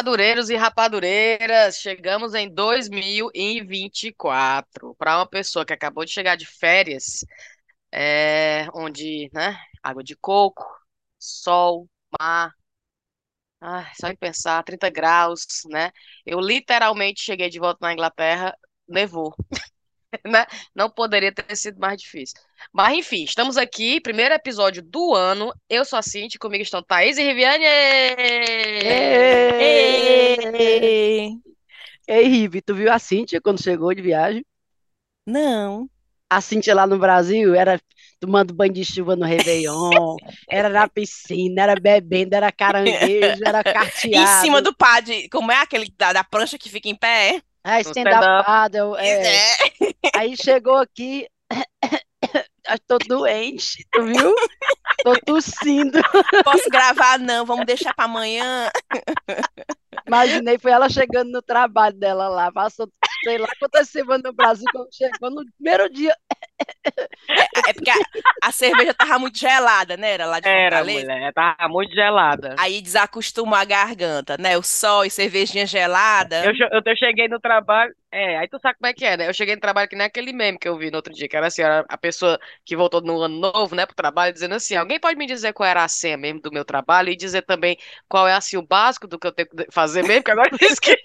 Rapadureiros e rapadureiras, chegamos em 2024 para uma pessoa que acabou de chegar de férias, é, onde, né, água de coco, sol, mar, ai, só em pensar, 30 graus, né? Eu literalmente cheguei de volta na Inglaterra, nevou. né? Não poderia ter sido mais difícil. Mas enfim, estamos aqui, primeiro episódio do ano. Eu sou a Cintia, comigo estão Thaís e Riviane. Ei, Ei, Rivi, tu viu a Cíntia quando chegou de viagem? Não. A Cíntia lá no Brasil era tomando banho de chuva no Réveillon, era na piscina, era bebendo, era caranguejo, era carteado. Em cima do padre, como é aquele da, da prancha que fica em pé? É, stand-up paddle, é. É. Aí chegou aqui, tô doente, tu viu? Tô tossindo. Posso gravar? Não, vamos deixar para amanhã. Imaginei, foi ela chegando no trabalho dela lá, passou sei lá quantas semanas no Brasil, quando chegou no primeiro dia. É porque a, a cerveja tava muito gelada, né? Era lá de Era, Fortaleza. mulher, tava muito gelada. Aí desacostuma a garganta, né? O sol e cervejinha gelada. Eu, eu, eu cheguei no trabalho. É, aí tu sabe como é que é, né? Eu cheguei no trabalho que nem aquele meme que eu vi no outro dia, que era assim, era a pessoa que voltou no ano novo, né, pro trabalho, dizendo assim: alguém pode me dizer qual era a senha mesmo do meu trabalho e dizer também qual é assim o básico do que eu tenho que fazer mesmo, que agora eu esqueci.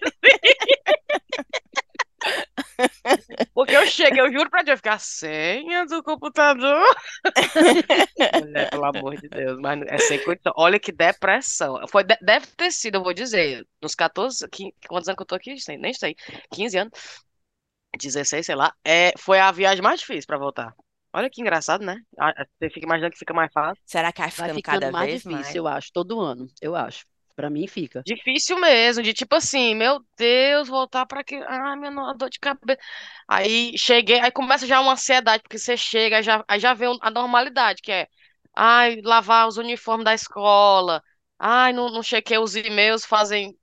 Porque eu cheguei, eu juro pra Deus, ficar senha do computador. Mulher, pelo amor de Deus, mas é sem condição. Olha que depressão. Foi, de- deve ter sido, eu vou dizer, nos 14, 15, quantos anos que eu tô aqui? Nem sei. 15 anos, 16, sei lá. É, foi a viagem mais difícil pra voltar. Olha que engraçado, né? Você fica imaginando que fica mais fácil. Será que vai Vai ficando ficando cada mais vez difícil, mais? eu acho, todo ano, eu acho. Pra mim fica. Difícil mesmo, de tipo assim, meu Deus, voltar pra que. Ai, minha dor de cabeça. Aí cheguei, aí começa já uma ansiedade, porque você chega, aí já, aí já vem a normalidade, que é, ai, lavar os uniformes da escola, ai, não, não chequei os e-mails fazem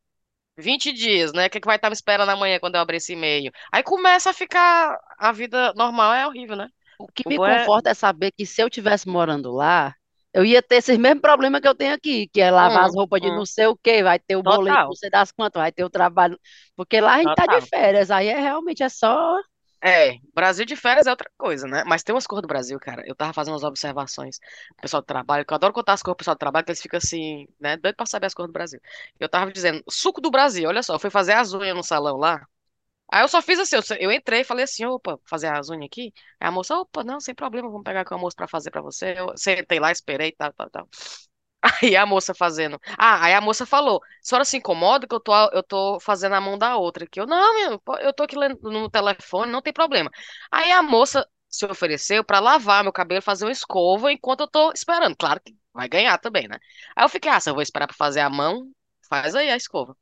20 dias, né? O que que vai estar me esperando amanhã quando eu abrir esse e-mail? Aí começa a ficar, a vida normal é horrível, né? O que O me é. conforta é saber que se eu tivesse morando lá, eu ia ter esses mesmos problemas que eu tenho aqui, que é lavar as Hum, roupas de hum, não sei o quê, vai ter o boleto, total, não sei das quantas, vai ter o trabalho. Porque lá a gente tá de total. férias, aí é realmente é só. É, Brasil de férias é outra coisa, né? Mas tem umas cores do Brasil, cara. Eu tava fazendo umas observações do pessoal do trabalho, que eu adoro contar as cores do pessoal do trabalho, que eles ficam assim, né? Doido pra saber as cores do Brasil. Eu tava dizendo, suco do Brasil, olha só, eu fui fazer as unhas no salão lá. Aí eu só fiz assim, eu, entrei e falei assim, opa, fazer as unhas aqui. Aí a moça, opa, não, sem problema, vamos pegar aqui o almoço pra fazer pra você. Eu sentei lá, esperei, tal, tal, tal. Aí a moça fazendo. Ah, aí a moça falou: a senhora se incomoda que eu tô, eu tô fazendo a mão da outra aqui. Eu, não, meu, eu tô aqui no telefone, não tem problema. Aí a moça se ofereceu pra lavar meu cabelo, fazer uma escova enquanto eu tô esperando. Claro que vai ganhar também, né? Aí eu fiquei, ah, se eu vou esperar pra fazer a mão, faz aí a escova.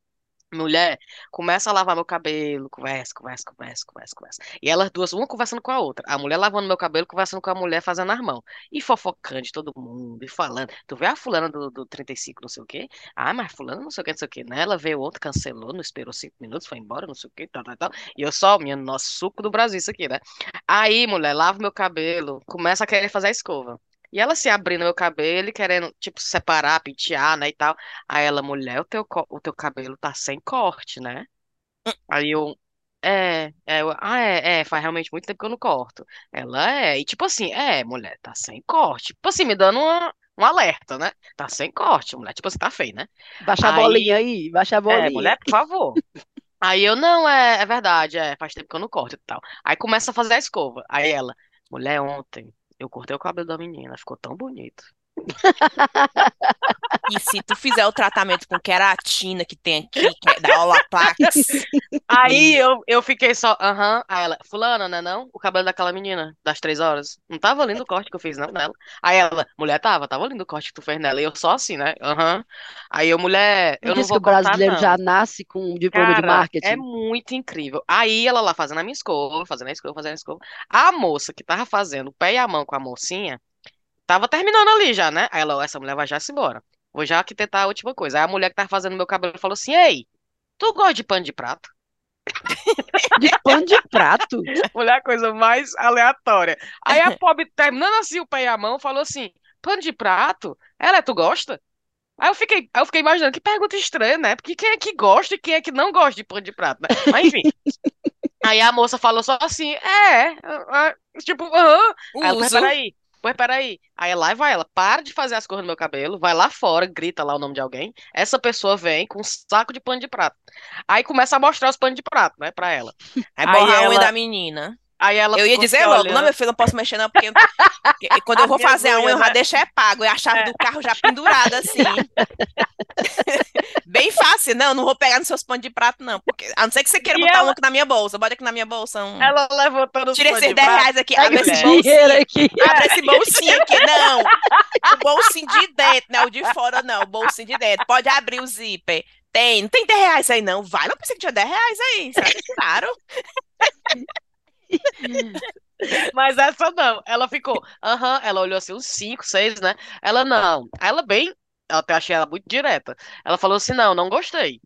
Mulher, começa a lavar meu cabelo, conversa, conversa, conversa, conversa, conversa. E elas duas, uma conversando com a outra. A mulher lavando meu cabelo, conversando com a mulher, fazendo as mãos. E fofocando de todo mundo, e falando. Tu vê a fulana do, do 35, não sei o quê? Ah, mas fulana não sei o que, não sei o quê. Né? Ela veio outra, cancelou, não esperou cinco minutos, foi embora, não sei o quê, tal, tal, tal. E eu só, minha, nossa, suco do Brasil isso aqui, né? Aí, mulher, lava meu cabelo, começa a querer fazer a escova. E ela se abrindo meu cabelo e querendo, tipo, separar, pentear, né, e tal. Aí ela, mulher, o teu, o teu cabelo tá sem corte, né? Aí eu, é, é, eu, ah, é, é, faz realmente muito tempo que eu não corto. Ela é, e tipo assim, é, mulher, tá sem corte. Tipo assim, me dando uma, um alerta, né? Tá sem corte, mulher. Tipo assim, tá feio, né? Baixa a bolinha Aí, aí, baixa a é, bolinha. mulher, por favor. Aí eu, não, é, é verdade, é, faz tempo que eu não corto e tal. Aí começa a fazer a escova. Aí ela, mulher, ontem eu cortei o cabelo da menina, ficou tão bonito. E se tu fizer o tratamento com queratina que tem aqui, que é da Olaplex, Aí eu, eu fiquei só, aham. Aí ela, fulana, né não? O cabelo daquela menina, das três horas. Não tava lindo o corte que eu fiz, não, nela. Aí ela, mulher, tava, tava lindo o corte que tu fez nela. E eu só assim, né? Aham. Aí eu, mulher, Tu eu não disse que o vou brasileiro já não. nasce com um diploma de Cara, é marketing. muito incrível. Aí ela lá fazendo a minha escova, fazendo a escova, fazendo a escova. A moça que tava fazendo o pé e a mão com a mocinha, tava terminando ali já, né? Aí ela, "Ó, essa mulher vai já se embora. Vou já aqui tentar a última coisa. Aí a mulher que tava fazendo meu cabelo falou assim: Ei, tu gosta de pano de prato? De pano de prato. Mulher, a coisa mais aleatória. Aí a pobre, terminando assim o pé e a mão, falou assim: pano de prato? Ela, tu gosta? Aí eu fiquei, eu fiquei imaginando que pergunta estranha, né? Porque quem é que gosta e quem é que não gosta de pano de prato, né? Mas enfim. Aí a moça falou só assim, é, é, tipo, aham. Aí ela, peraí, pois peraí. Aí lá vai ela, para de fazer as cores no meu cabelo, vai lá fora, grita lá o nome de alguém. Essa pessoa vem com um saco de pano de prato. Aí começa a mostrar os panos de prato, né, pra ela. Aí Aí borra a unha ela- da menina. Aí ela Eu ia dizer logo, não, olhando. meu filho, não posso mexer não, porque quando eu vou fazer a unha, eu já deixo é pago, e a chave do carro já pendurada assim. Bem fácil, não, não vou pegar nos seus panos de prato, não, porque a não ser que você queira E botar ela- um aqui na minha bolsa, bota aqui na minha bolsa um... Ela levantou os Tira esses de 10 prato. reais aqui, Pega abre esse bolsinho, aqui. abre esse bolsinho aqui, não, o bolsinho de dentro, não, o de fora não, o bolsinho de dentro, pode abrir o zíper. Tem, não tem 10 reais aí não, vai, não pensei que tinha 10 reais aí, sabe? claro. Mas essa não. Ela ficou, aham, ela olhou assim, uns 5, 6, né? Ela não. Ela bem, eu até achei ela muito direta. Ela falou assim: não, não gostei.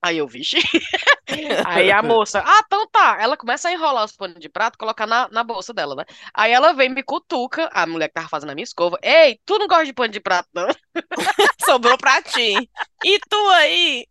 Aí eu, vixe. Aí a moça, ah, então tá. Ela começa a enrolar os panos de prato, colocar na, na bolsa dela, né? Aí ela vem, me cutuca, a mulher que tava fazendo a minha escova. Ei, tu não gosta de pano de prato, não? Sobrou pra ti. E tu aí?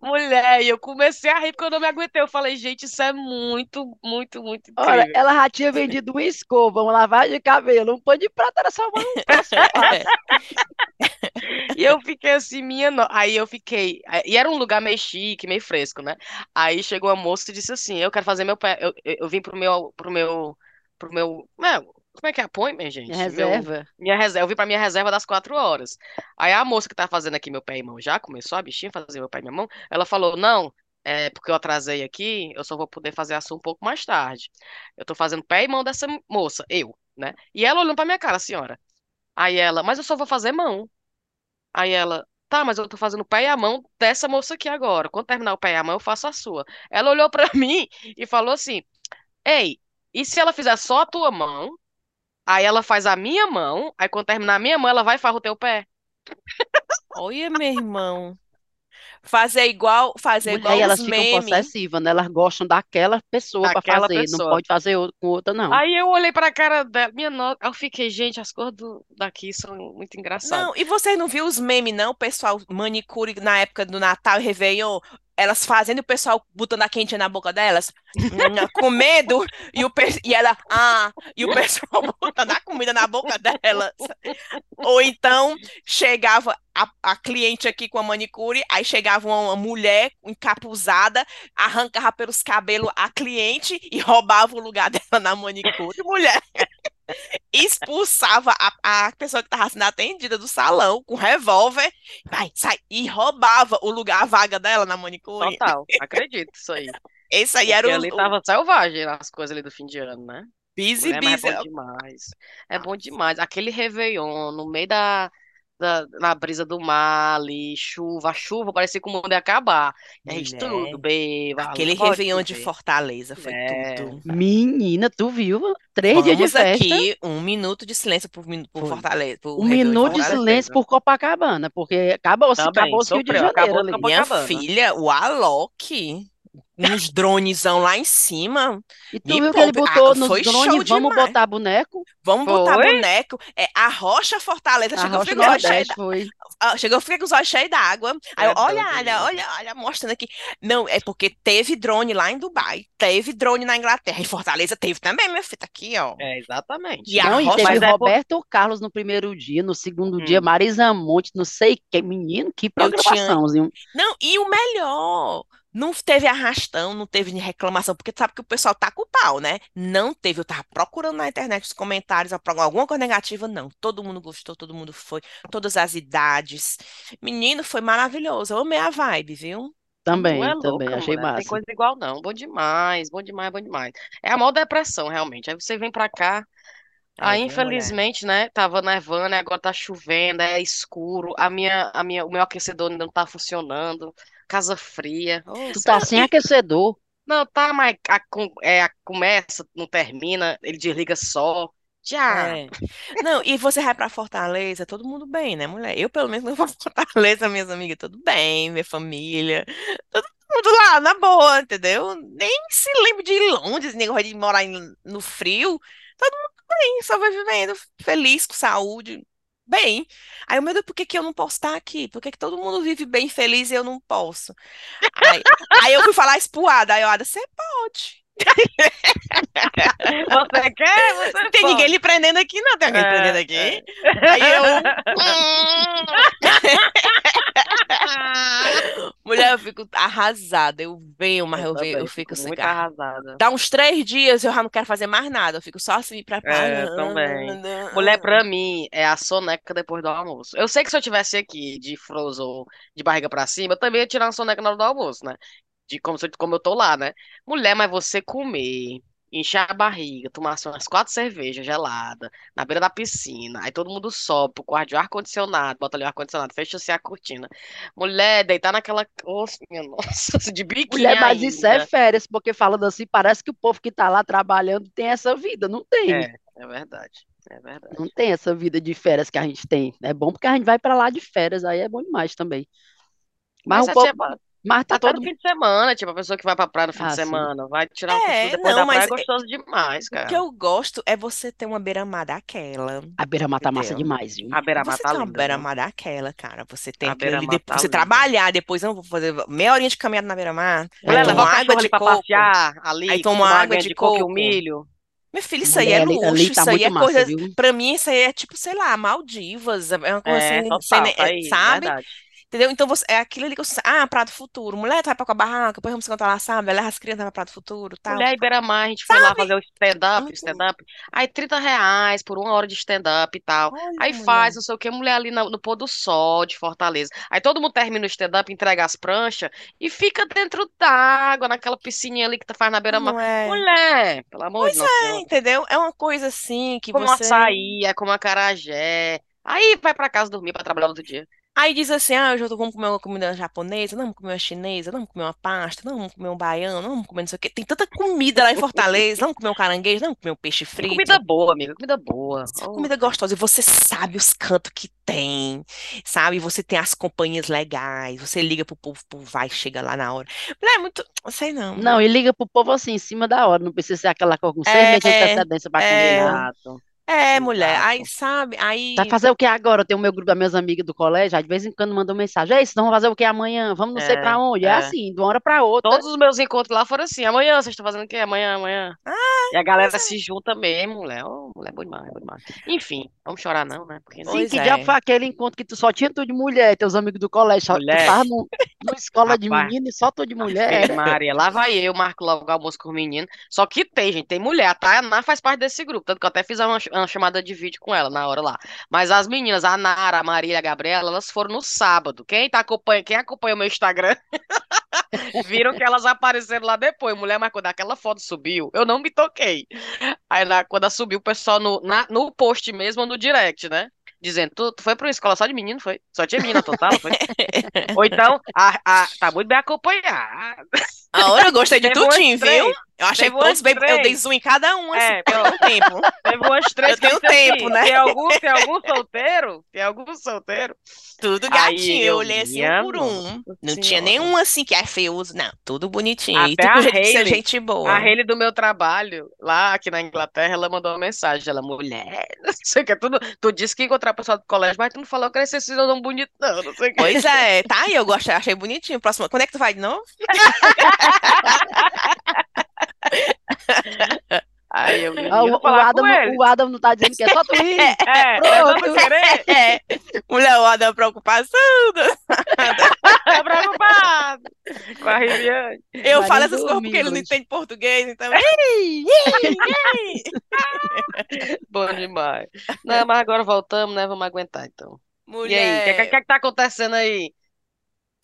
Mulher, eu comecei a rir porque eu não me aguentei. Eu falei, gente, isso é muito, muito, muito incrível. ela já tinha vendido uma escova, uma lavagem de cabelo, um pano de prata, era só um passo E eu fiquei assim, minha. no- Aí eu fiquei. E era um lugar meio chique, meio fresco, né? Aí chegou uma moça e disse assim: Eu quero fazer meu pé. Eu, eu, eu vim pro meu. Pro meu. Pro meu. Não, como é que é appointment, gente? Meu- reserva. minha reserva. Eu vim pra minha reserva das quatro horas. Aí a moça que tá fazendo aqui meu pé e mão já começou a bichinha fazer meu pé e minha mão. Ela falou: Não. É porque eu atrasei aqui, eu só vou poder fazer a sua um pouco mais tarde. Eu tô fazendo pé e mão dessa moça, eu, né? E ela olhando pra minha cara, senhora. Aí ela, mas eu só vou fazer mão. Aí ela, tá, mas eu tô fazendo o pé e a mão dessa moça aqui agora. Quando terminar o pé e a mão, eu faço a sua. Ela olhou pra mim e falou assim: Ei, e se ela fizer só a tua mão? Aí ela faz a minha mão, aí quando terminar a minha mão, ela vai e farra o teu pé. Olha, meu irmão. Fazer igual, fazer Mulher, igual e elas os ficam memes. possessivas, né? Elas gostam daquela pessoa pra Daquela fazer, não pessoa. pode fazer outra com outra, não. Aí eu olhei pra cara dela, minha nota, eu fiquei, gente, as cores do, daqui são muito engraçadas. Não, e você não viu os memes, não? O pessoal manicure na época do Natal e Réveillon, elas fazendo o pessoal botando a quentinha na boca delas, com medo, e, o, e ela, ah, e o pessoal botando a comida na boca delas. Ou então chegava a, a cliente aqui com a manicure, aí chegava uma, uma mulher encapuzada, arrancava pelos cabelos a cliente e roubava o lugar dela na manicure. Mulher expulsava a, a pessoa que estava sendo atendida do salão com revólver, vai, sai, e roubava o lugar, a vaga dela na manicure. Total, acredito isso aí. Esse aí era o, ali tava selvagem as coisas ali do fim de ano, né? busy, busy. é bom demais. É bom demais. Aquele Réveillon, no meio da, da- na brisa do mar ali, chuva, chuva, parecia que o mundo ia acabar. E a gente Mulher, tudo bem, Aquele pode Réveillon de. Fortaleza foi É. tudo. Menina, tu viu? Três dias de Vamos festa. aqui, um minuto de silêncio por, por Foi. Fortaleza. por Um Réveillon minuto de Fortaleza. silêncio por Copacabana, porque acabou-se, Também, acabou-se o Rio de acabou Janeiro com Minha filha, o Alok, uns dronezão lá em cima. E tu Me viu que ele botou Ah, nos drones, vamos demais. botar boneco? Vamos botar Foi? boneco. É, a Rocha Fortaleza A chegou, Rocha fiquei com os olhos cheios Nordeste foi. Ah, Chegou, fiquei com os olhos cheios d'água. Aí eu, É olha, olha, olha, olha, mostrando aqui. Não, é porque teve drone lá em Dubai, teve drone na Inglaterra, e Fortaleza teve também, minha filha, tá aqui, ó. É, exatamente. E a Não, e Rocha- teve Mas é Roberto Carlos no primeiro dia, no segundo dia, Hum. Marisa Monte, não sei quem. Menino, que Eu tinha- programaçãozinho. Não, e o melhor, não teve arrastão, não teve reclamação, porque tu sabe que o pessoal tá com o pau, né? Não teve, eu tava procurando na internet os comentários, alguma coisa negativa, não. Todo mundo gostou, todo mundo foi, todas as idades. Menino, foi maravilhoso, eu amei a vibe, viu? Também, é também, louca, achei mulher. Não tem massa. coisa igual, não. Bom demais, bom demais, bom demais. É a maior depressão, realmente. Aí você vem pra cá. Aí, É, mulher? infelizmente, né? Tava nevando, agora tá chovendo, é escuro. A minha, a minha, o meu aquecedor ainda não tá funcionando. Casa fria. Ô, Tu céu. tá sem aquecedor. Não, tá, mas a, é, a- começa, não termina, ele desliga só. Já. É. Não, e você vai pra Fortaleza, todo mundo bem, né, mulher? Eu, pelo menos, não vou pra Fortaleza, minhas amigas, tudo bem, minha família, todo mundo lá, na boa, entendeu? Nem se lembra de ir longe, esse negócio de morar no frio, todo mundo bem, só vai vivendo, feliz, com saúde. Bem. Aí, eu, meu Deus, por que que eu não posso estar aqui? Por que que todo mundo vive bem feliz e eu não posso? Aí, aí eu fui falar isso pro Ada. Aí o Ada, você pode. Você quer? Você Não tem pode. ninguém lhe prendendo aqui, não. Tem alguém É, prendendo aqui? é. Aí eu. Mulher, eu fico arrasada. Eu venho, mas eu, venho, também eu fico assim. muito arrasada. Dá uns três dias eu já não quero fazer mais nada. Eu fico só assim preparando. também. Mulher, pra mim, é a soneca depois do almoço. Eu sei que se eu tivesse aqui de frozen de barriga pra cima, eu também ia tirar uma soneca na hora do almoço, né? De como, se como eu tô lá, né? Mulher, mas você comer, encher a barriga, tomar assim, umas quatro cervejas geladas, na beira da piscina, aí todo mundo sobe pro quarto de ar-condicionado, bota ali o ar-condicionado, fecha assim a cortina. Mulher, deitar naquela. Nossa, minha nossa, de biquíni Mulher, mas isso é ainda. férias, porque falando assim, parece que o povo que tá lá trabalhando tem essa vida. Não tem. É, é verdade. É verdade. Não tem essa vida de férias que a gente tem. É bom porque a gente vai pra lá de férias, aí é bom demais também. Mas Mas o é povo, mas tá todo no fim de semana, tipo, a pessoa que vai pra praia no fim Ah, de sim. semana, vai tirar um É, cochilo depois não, da praia, mas é gostoso demais, O que cara. eu gosto é você ter uma beira-mar daquela. A beira-mar tá massa demais, viu? A beira-mar Você tá tem uma linda, viu? beira-mar daquela, cara. Você tem A depois tá você linda. trabalhar, depois eu vou fazer meia horinha de caminhada na beira-mar. É. levar uma água de ali pra coco. passear ali, Aí toma tomar uma uma água de de coco e o coco. milho. Meu filho, isso aí é luxo, ali tá isso aí é massa, coisa. viu? Pra mim, isso aí é tipo, sei lá, Maldivas. É uma coisa É, assim, total, tá aí, sabe? verdade. Entendeu? Então você, é aquilo ali que você. Ah, Prato Futuro. Mulher, vai pra com a barraca, depois vamos se encontrar lá, sabe? Leva as crianças pra Prato Futuro tal. Mulher, Iberamar, a gente foi lá fazer o stand-up, stand-up. Aí 30 reais por uma hora de stand-up e tal. Olha, Aí mulher. faz, não sei o que, mulher ali no, no pôr do sol de Fortaleza. Aí todo mundo termina o stand-up, entrega as pranchas e fica dentro d'água, naquela piscininha ali que tu faz na beira-mar. É? Mulher, pelo amor de Pois Nossa é, Senhora. entendeu? É uma coisa assim que Como você. açaí, é como acarajé. Aí vai pra casa dormir pra trabalhar outro dia. Aí diz assim: ah, hoje eu tô- vamos comer uma comida japonesa, não, vamos comer uma chinesa, não, vamos comer uma pasta, não, vamos comer um baiano, não, vamos comer não sei o quê. Tem tanta comida lá em Fortaleza, não, vamos comer um caranguejo, não, vamos comer um peixe frito. comida boa, amiga, comida boa. Comida gostosa. E você sabe os cantos que tem, sabe? Você tem as companhias legais. Você liga pro povo, o povo vai, chega lá na hora. Mulher, é muito. Sei não. Não, e liga pro povo assim, em cima da hora. Não precisa ser aquela coisa com seis É, meses de antecedência pra é. exato, É, mulher. Aí, exato. sabe? Aí. Vai fazer o que agora? Eu tenho o meu grupo das minhas amigas do colégio, aí de vez em quando mandam mensagem. É isso, vamos fazer o que amanhã? Vamos não sei É, pra onde? É é. assim, de uma hora pra outra. Todos os meus encontros lá foram assim. Amanhã, vocês estão fazendo o quê? Amanhã, amanhã. Ah, E a galera é. se junta mesmo, mulher. Ô, mulher, bom demais, bom demais. Enfim, vamos chorar não, né? Porque Sim, Pois que é. diabo foi aquele encontro que tu só tinha tu de mulher, teus amigos do colégio, só, tu mulher, tava num- numa escola de menino e só tu de mulher? Maria, lá vai eu, marco logo o almoço com os meninos. Só que tem, gente, tem mulher. A Tainá faz parte desse grupo, tanto que eu até fiz uma, uma chamada de vídeo com ela na hora lá. Mas as meninas, a Nara, a Maria e a Gabriela, elas foram no sábado. Quem tá acompanha, quem acompanha o meu Instagram, viram que elas apareceram lá depois. Mulher, mas quando aquela foto subiu, eu não me toquei. Aí na- quando ela subiu, o pessoal no, na- no post mesmo, no direct, né? Dizendo, tu, tu foi pra uma escola só de menino, foi? Só tinha menina total, foi? Ou então, a, a, tá muito bem acompanhada. A hora eu gostei de tudinho, viu? Eu achei todos bem. Eu dei zoom em cada um, assim, É, porque eu tenho tempo. Teve umas três Eu tenho disse tempo, assim, né? tem algum, tem algum solteiro? Tem algum solteiro? Tudo Aí gatinho. Eu eu, olhei assim um por um. nossa Não tinha nenhum assim que é feioso, não. Tudo bonitinho. E Até tu com a Hailey, gente a boa. Hailey do meu trabalho, lá aqui na Inglaterra, ela mandou uma mensagem. Ela, mulher, não sei o que, tudo, tu disse que ia encontrar o pessoal do colégio, mas tu não falou que esse cidadão bonito, não, não sei o que. Pois é, tá aí, eu gostei, achei bonitinho. Próximo, quando é que tu vai de novo? Aí eu, Ah, O, o falar Adam, com ele. o Adam não tá dizendo que é só tu ir. É, é Pronto. querer, É, mulher, o Adam preocupação. é preocupado com a Riviane. Eu Vai falo essas coisas porque ele não entende português, então. Ei, ei, ei. Bom demais. Não, mas agora voltamos, né? Vamos aguentar, então. E aí, o que, Mulher, que que tá acontecendo aí?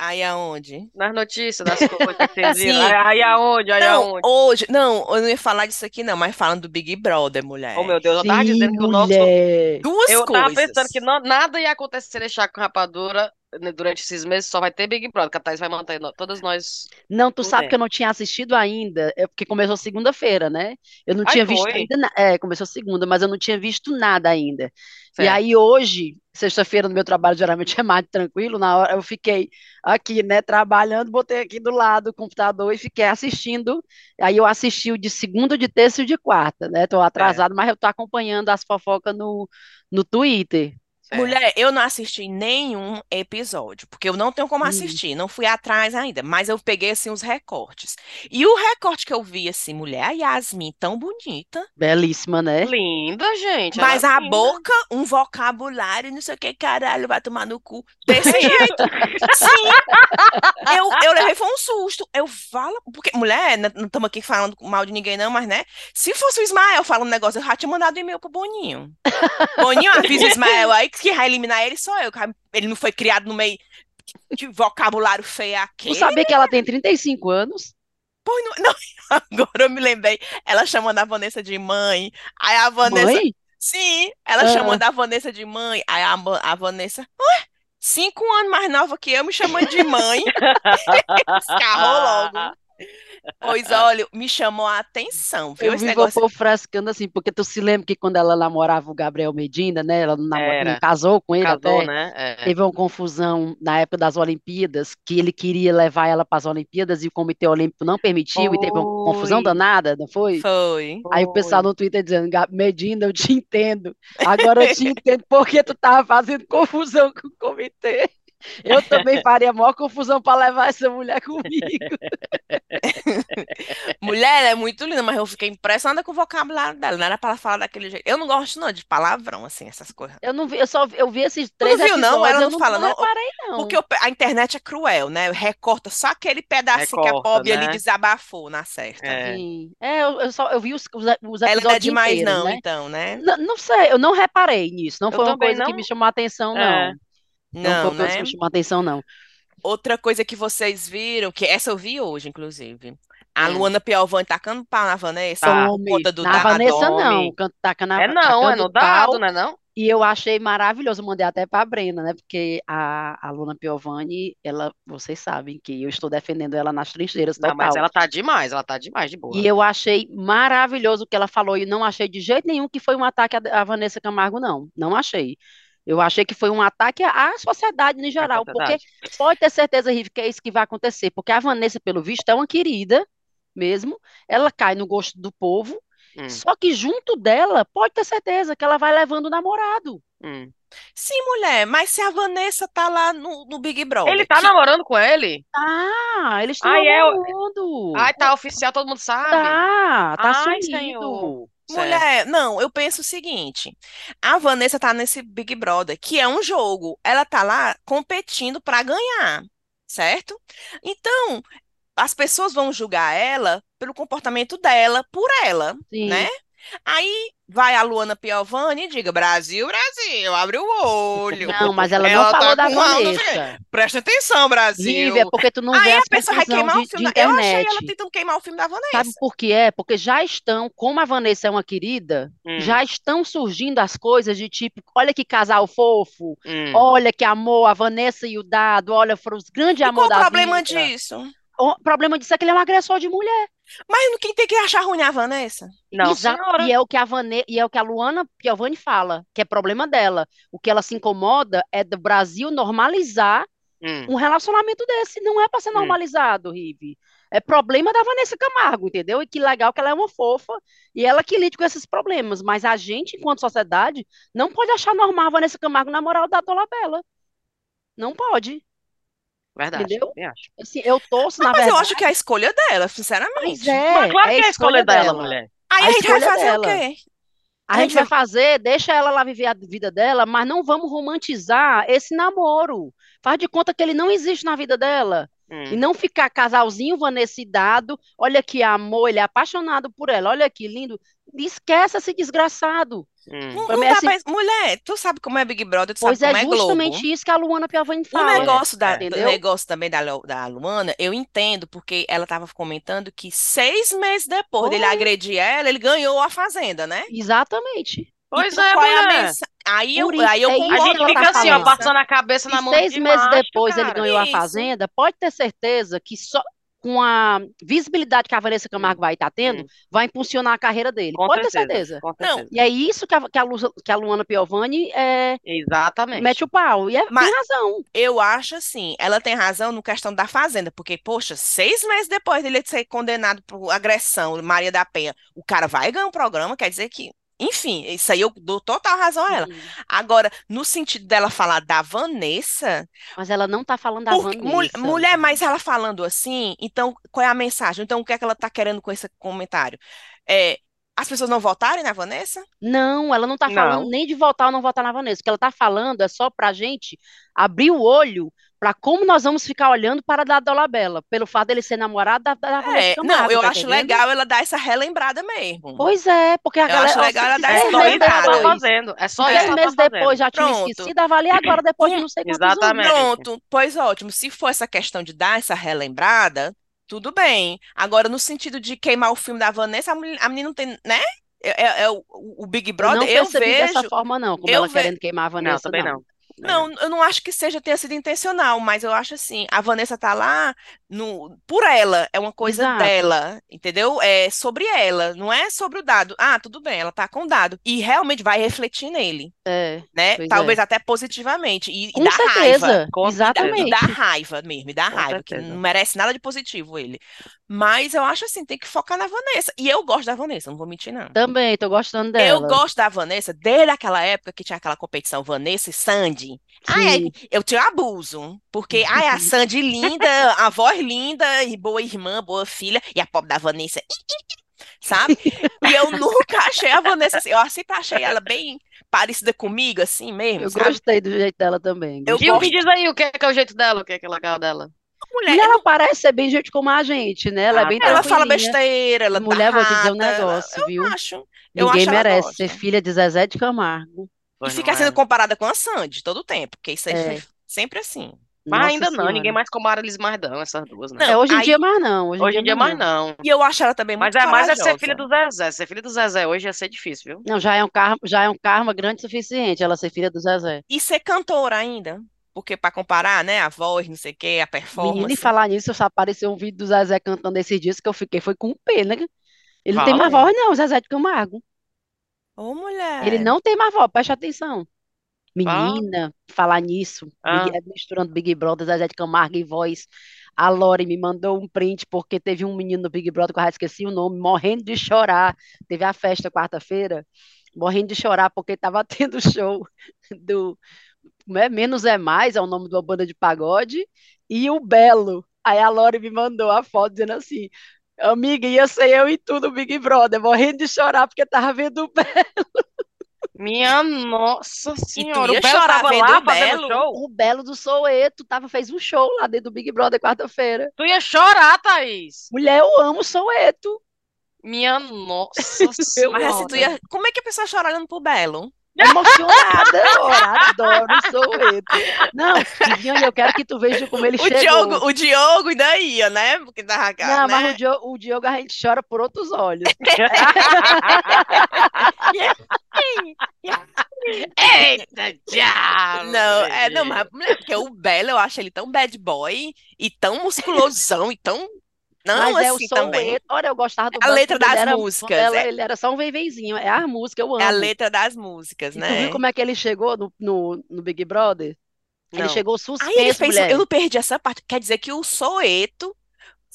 Aí aonde? Nas notícias, das coisas que vocês viram? Sim. Aí, aonde? Aí Não, aonde? hoje, não, eu não ia falar disso aqui, não, mas falando do Big Brother, Oh, mulher. meu Deus, eu tava Sim, dizendo que o nosso. mulher. Duas Eu tava coisas. pensando que não- nada ia acontecer deixar com rapadura né, durante esses meses, só vai ter Big Brother, que a Thaís vai manter no- todas nós Não, tu sabe que eu não tinha assistido ainda, é porque começou segunda-feira, né? Eu não Ai, tinha visto foi? ainda, na- é, começou segunda, mas eu não tinha visto nada ainda. E Certo. aí hoje, sexta-feira no meu trabalho geralmente é mais tranquilo, na hora eu fiquei aqui, né, trabalhando, botei aqui do lado o computador e fiquei assistindo. Aí eu assisti o de segunda, de terça e de quarta, né? Tô Certo, atrasado, mas eu tô acompanhando as fofocas no, no Twitter. Mulher, eu não assisti nenhum episódio, porque eu não tenho como Hum. assistir, não fui atrás ainda, mas eu peguei assim os recortes. E o recorte que eu vi assim, mulher, a Yasmin tão bonita, Belíssima, né? Linda, gente. ela mas é a linda. boca, um vocabulário, não sei o que, caralho, vai tomar no cu. Desse jeito. Sim. Eu, eu levei foi um susto. Eu falo, porque mulher, n- não estamos aqui falando mal de ninguém não, mas né? Se fosse o Ismael falando um negócio, eu já tinha mandado um e-mail pro Boninho. Boninho, avisa o Ismael aí que vai eliminar ele sou eu. que Ele não foi criado no meio de vocabulário feio Tu aquele. sabia que ela tem 35 anos? Pois não, não, agora eu me lembrei. Ela chamando a Vanessa de mãe. Aí a Vanessa. Mãe? Sim, ela Ah. chamando a Vanessa de mãe. Aí a, a Vanessa, ué, cinco anos mais nova que eu, me chamando de mãe. Escarrou logo. Pois olha, me chamou a atenção, viu? Eu Esse vi o negócio. povo frescando assim, porque tu se lembra que quando ela namorava o Gabriel Medina, né? Ela não, namora- casou com ele Casou, até. né? É. Teve uma confusão na época das Olimpíadas, que ele queria levar ela para as Olimpíadas e o Comitê Olímpico não permitiu, e teve uma confusão Foi. danada, não foi? Foi. Aí o Foi. pessoal no Twitter dizendo, "Ga- Medina, eu te entendo. Agora eu te entendo porque tu tava fazendo confusão com o comitê. Eu também faria a maior confusão para levar essa mulher comigo. Mulher, é muito linda, mas eu fiquei impressionada com o vocabulário dela. Não era pra ela falar daquele jeito. Eu não gosto, não, de palavrão, assim, essas coisas. Eu não vi, eu só vi- eu vi esses três não viu, não? Ela eu não fala, não não? reparei, não. Porque o- a internet é cruel, né? Recorta só aquele pedacinho que a Recorta, pobre ali né? desabafou na certa. É. Sim. É, eu, eu só eu vi os, os, os Ela não é demais, inteiros, não, né? então, né? Não, não sei, eu não reparei nisso. Não Eu foi uma coisa que não. me chamou a atenção, É. não. Não Não, foi né? que me chamou a atenção, não. Outra coisa que vocês viram, que essa eu vi hoje, inclusive. A Hum. Luana Piovani tacando pau na Vanessa Tá. conta do Na dado. Vanessa, não. Taca na, É não, é no dado, né não? E eu achei maravilhoso, mandei até para a Brena, né? Porque a, a Luna Piovani, ela, vocês sabem que eu estou defendendo ela nas trincheiras Não, mas total. ela tá demais, ela tá demais, de boa. E eu achei maravilhoso o que ela falou, e não achei de jeito nenhum que foi um ataque a Vanessa Camargo, não. Não achei. Eu achei que foi um ataque à sociedade em geral, porque sociedade. pode ter certeza, Rive, que é isso que vai acontecer, porque a Vanessa, pelo visto, é uma querida mesmo, ela cai no gosto do povo, Hum, só que junto dela, pode ter certeza que ela vai levando o namorado. hum. Sim, mulher, mas se a Vanessa tá lá no, no Big Brother, Ele tá que- namorando com ele? Ah, eles estão é o- namorando. Ai, tá oficial, todo mundo sabe. Tá, tá Ai, sumido. senhor. Mulher, não, eu penso o seguinte: a Vanessa tá nesse Big Brother, que é um jogo. Ela tá lá competindo pra ganhar, certo? Então, as pessoas vão julgar ela pelo comportamento dela, por ela, Sim. né? Aí vai a Luana Piovani e diga: Brasil, Brasil, abre o olho. Não, mas ela não Ela tá falou da alma no Vanessa. Presta atenção, Brasil. Rive, é porque tu não Aí vê a pessoa vai queimar o de, filme. de da- Eu achei ela tentando queimar o filme da Vanessa. Sabe por que é? Porque já estão, como a Vanessa é uma querida, Hum, já estão surgindo as coisas de tipo, olha que casal fofo, hum. olha que amor, a Vanessa e o Dado, olha, foram os grandes E amor qual o da problema vida. disso? O problema disso é que ele é um agressor de mulher. Mas quem tem que achar ruim é a Vanessa? Não. E é o que a Vane... e é o que a Luana Piovani fala, que é problema dela. O que ela se incomoda é do Brasil normalizar Hum. um relacionamento desse. Não é para ser Hum. normalizado, Rive. É problema da Vanessa Camargo, entendeu? E que legal que ela é uma fofa e ela que lide com esses problemas. Mas a gente, enquanto sociedade, não pode achar normal a Vanessa Camargo namorar o Dado Dolabella. Não pode. Verdade. Entendeu? acho. Assim, eu torço, na Mas eu verdade. acho que é a escolha dela, sinceramente. Mas é, Mas claro é que é a escolha dela, mulher. Aí a a gente vai escolha fazer dela. o quê? A A gente gente vai fazer, deixa ela lá viver a vida dela, mas não vamos romantizar esse namoro. Faz de conta que ele não existe na vida dela. E Hum. não ficar casalzinho, Vanessa e Dado. Olha que amor, ele é apaixonado por ela. Olha que lindo. Esquece esse desgraçado. Hum. Não, não dá pra... Mulher, tu sabe como é Big Brother, tu Pois sabe é como é Globo. justamente isso que a Luana Piovani O fala. negócio, da, É, o negócio também da, da Luana, eu entendo, porque ela estava comentando que seis meses depois dele Foi. agredir ela, ele ganhou a fazenda, né? Exatamente. Pois Então, é, qual é a. Aí eu, isso, aí eu é isso A concordo gente ela com fica tá assim, ó, passando a cabeça na E mão seis de meses macho, depois ele cara. ganhou a Isso. Fazenda, pode ter certeza que só com a visibilidade que a Vanessa Camargo vai estar tendo, Hum. vai impulsionar a carreira dele. Com pode ter certeza. certeza. Com Não, certeza. E é isso que a, que a, Lu- que a Luana Piovani é, Exatamente. mete o pau. E é, Mas- tem razão. Eu acho assim, ela tem razão no questão da fazenda, porque, poxa, seis meses depois dele ser condenado por agressão, Maria da Penha, o cara vai ganhar um programa, quer dizer que enfim, isso aí eu dou total razão a ela. Uhum. Agora, no sentido dela falar da Vanessa, Mas ela não tá falando da porque, Vanessa. mulher, mas ela falando assim, então qual é a mensagem? Então, o que é que ela tá querendo com esse comentário? É, as pessoas não votarem na Vanessa? Não, ela não tá falando Não. nem de votar ou não votar na Vanessa. O que ela tá falando é só pra gente abrir o olho pra como nós vamos ficar olhando para a Dolabella, pelo fato dele ser namorado da, da É, não, Camargo, eu tá acho entendendo? legal ela dar essa relembrada mesmo. Pois é, porque a Eu galera. acho ó, legal ela dar essa É tá lembrada. depois, fazendo. É só que ela meses tá depois já tinha Pronto. esquecido, avalia agora depois de não sei quantos anos. Exatamente. Pronto, pois ótimo. Se for essa questão de dar essa relembrada, tudo bem. Agora, no sentido de queimar o filme da Vanessa, a menina, a menina não tem, né? É, é- é o, o Big Eu Brother, não eu percebi dessa vejo. forma, não, como eu ela ve- querendo queimar a Não, Vanessa, também não. não. Não, eu não acho que seja tenha sido intencional, mas eu acho assim, a Vanessa tá lá no, por ela, é uma coisa Exato. dela, entendeu? É sobre ela, não é sobre o dado. Ah, tudo bem, ela tá com o dado. E realmente vai refletir nele, É, né? Pois Talvez é. até positivamente. E, e com dá raiva. certeza, Com E dá, e exatamente. dá raiva mesmo, e dá Com raiva, que certeza. não merece nada de positivo ele. Mas eu acho assim, tem que focar na Vanessa. E eu gosto da Vanessa, não vou mentir, não. Também, tô gostando Eu dela. gosto da Vanessa desde aquela época que tinha aquela competição Vanessa e Sandy. Ai, eu tinha abuso, porque ai, a Sandy linda, a voz linda, e boa irmã, boa filha, e a pobre da Vanessa, sabe? E eu nunca achei a Vanessa assim, eu sempre achei ela bem parecida comigo, assim mesmo, Eu sabe? gostei do jeito dela também. Eu. E gosto. que diz aí? O que é, que é o jeito dela? O que é que é legal dela? Mulher, E ela parece ser bem gente como a gente, né? Ela é Ah, bem tá. ela fala besteira, ela Mulher, vou te dizer um negócio, eu viu? acho. Eu Ninguém merece ser filha de Zezé de Camargo. E Pois fica não sendo é. comparada com a Sandy todo o tempo, porque isso aí É. foi sempre assim. Mas Nossa ainda não, Senhora. ninguém mais compara eles mais não, essas duas, né? Não, É, hoje em aí- dia mais não. Hoje, Hoje em dia mais não. não. E eu acho ela também Mas muito é mais é ser filha do Zezé. Ser filha do Zezé hoje ia ser difícil, viu? Não, já é um karma, já é um karma grande o suficiente ela ser filha do Zezé. E ser cantora ainda. Porque para comparar, né, a voz, não sei o quê, a Menina, e performance. falar nisso, só apareceu um vídeo do Zezé cantando esses dias que eu fiquei, foi com pena. Ele não tem mais voz, não, o Zezé de Camargo. Ô, mulher. Ele não tem mais voz, preste atenção. Menina, falar nisso, Ah. Big- misturando Big Brother, Zezé de Camargo e voz. A Lore me mandou um print porque teve um menino no Big Brother, que eu já esqueci o nome, morrendo de chorar. Teve a festa quarta-feira, morrendo de chorar porque estava tendo show do como é? Menos é Mais, é o nome de uma banda de pagode, e o Belo. Aí a Lore me mandou a foto dizendo assim: Amiga, ia ser eu e tu no Big Brother, morrendo de chorar porque tava vendo o Belo. Minha nossa senhora. ia o Belo tava vendo lá o fazendo Belo? show? O Belo do Soueto tava, fez um show lá dentro do Big Brother quarta-feira. Tu ia chorar, Thaís. Mulher, eu amo Soueto. Minha nossa Eu Mas assim, tu senhora. ia... como é que a pessoa chora olhando pro Belo? Emocionada, adoro Soueto. Não, Viviane, eu quero que tu veja como ele O chegou. Diogo, o Diogo ainda ia, né? Porque tava, Não, né? mas o Diogo, o Diogo a gente chora por outros olhos. Eita, diabo! Não, é, não, mas porque o Belo, eu acho ele tão bad boy e tão musculosão e tão. Não, Mas é o assim também. Soueto. Olha, eu gostava do A letra ele das era- músicas, ela- é. Ele era só um veivezinho. É a música, eu amo. É a letra das músicas, E tu né? viu como é que ele chegou no, no, no Big Brother? Ele Não. chegou Aí ele suspenso, fez. mulher. Eu não perdi essa parte. Quer dizer que o Soeto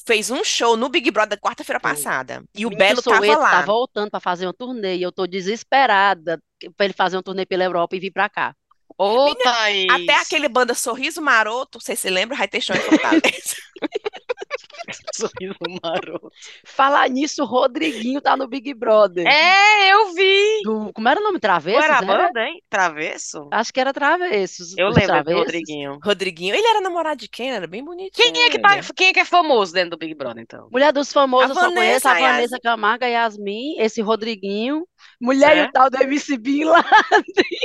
fez um show no Big Brother quarta-feira passada. E o Menino, Belo tava Soueto lá. tá voltando pra fazer uma turnê e eu tô desesperada pra ele fazer uma turnê pela Europa e vir pra cá. Ô, Thaís. Até aquele banda Sorriso Maroto, você se lembra? Vai ter show em Fortaleza. sorriso maroto. Falar nisso, o Rodriguinho tá no Big Brother. É, eu vi. Do- como era o nome? Qual Travessos? era a banda, hein? Travesso? Acho que era Travessos. Eu lembro do Travessos. Rodriguinho. Rodriguinho, ele era namorado de quem? Era bem bonitinho. Quem é que, tá, quem é que é famoso dentro do Big Brother, então? Mulher dos famosos, A eu só conheço a Vanessa, Camargo, a Yasmin, esse Rodriguinho. Mulher e o tal do MC Bin lá.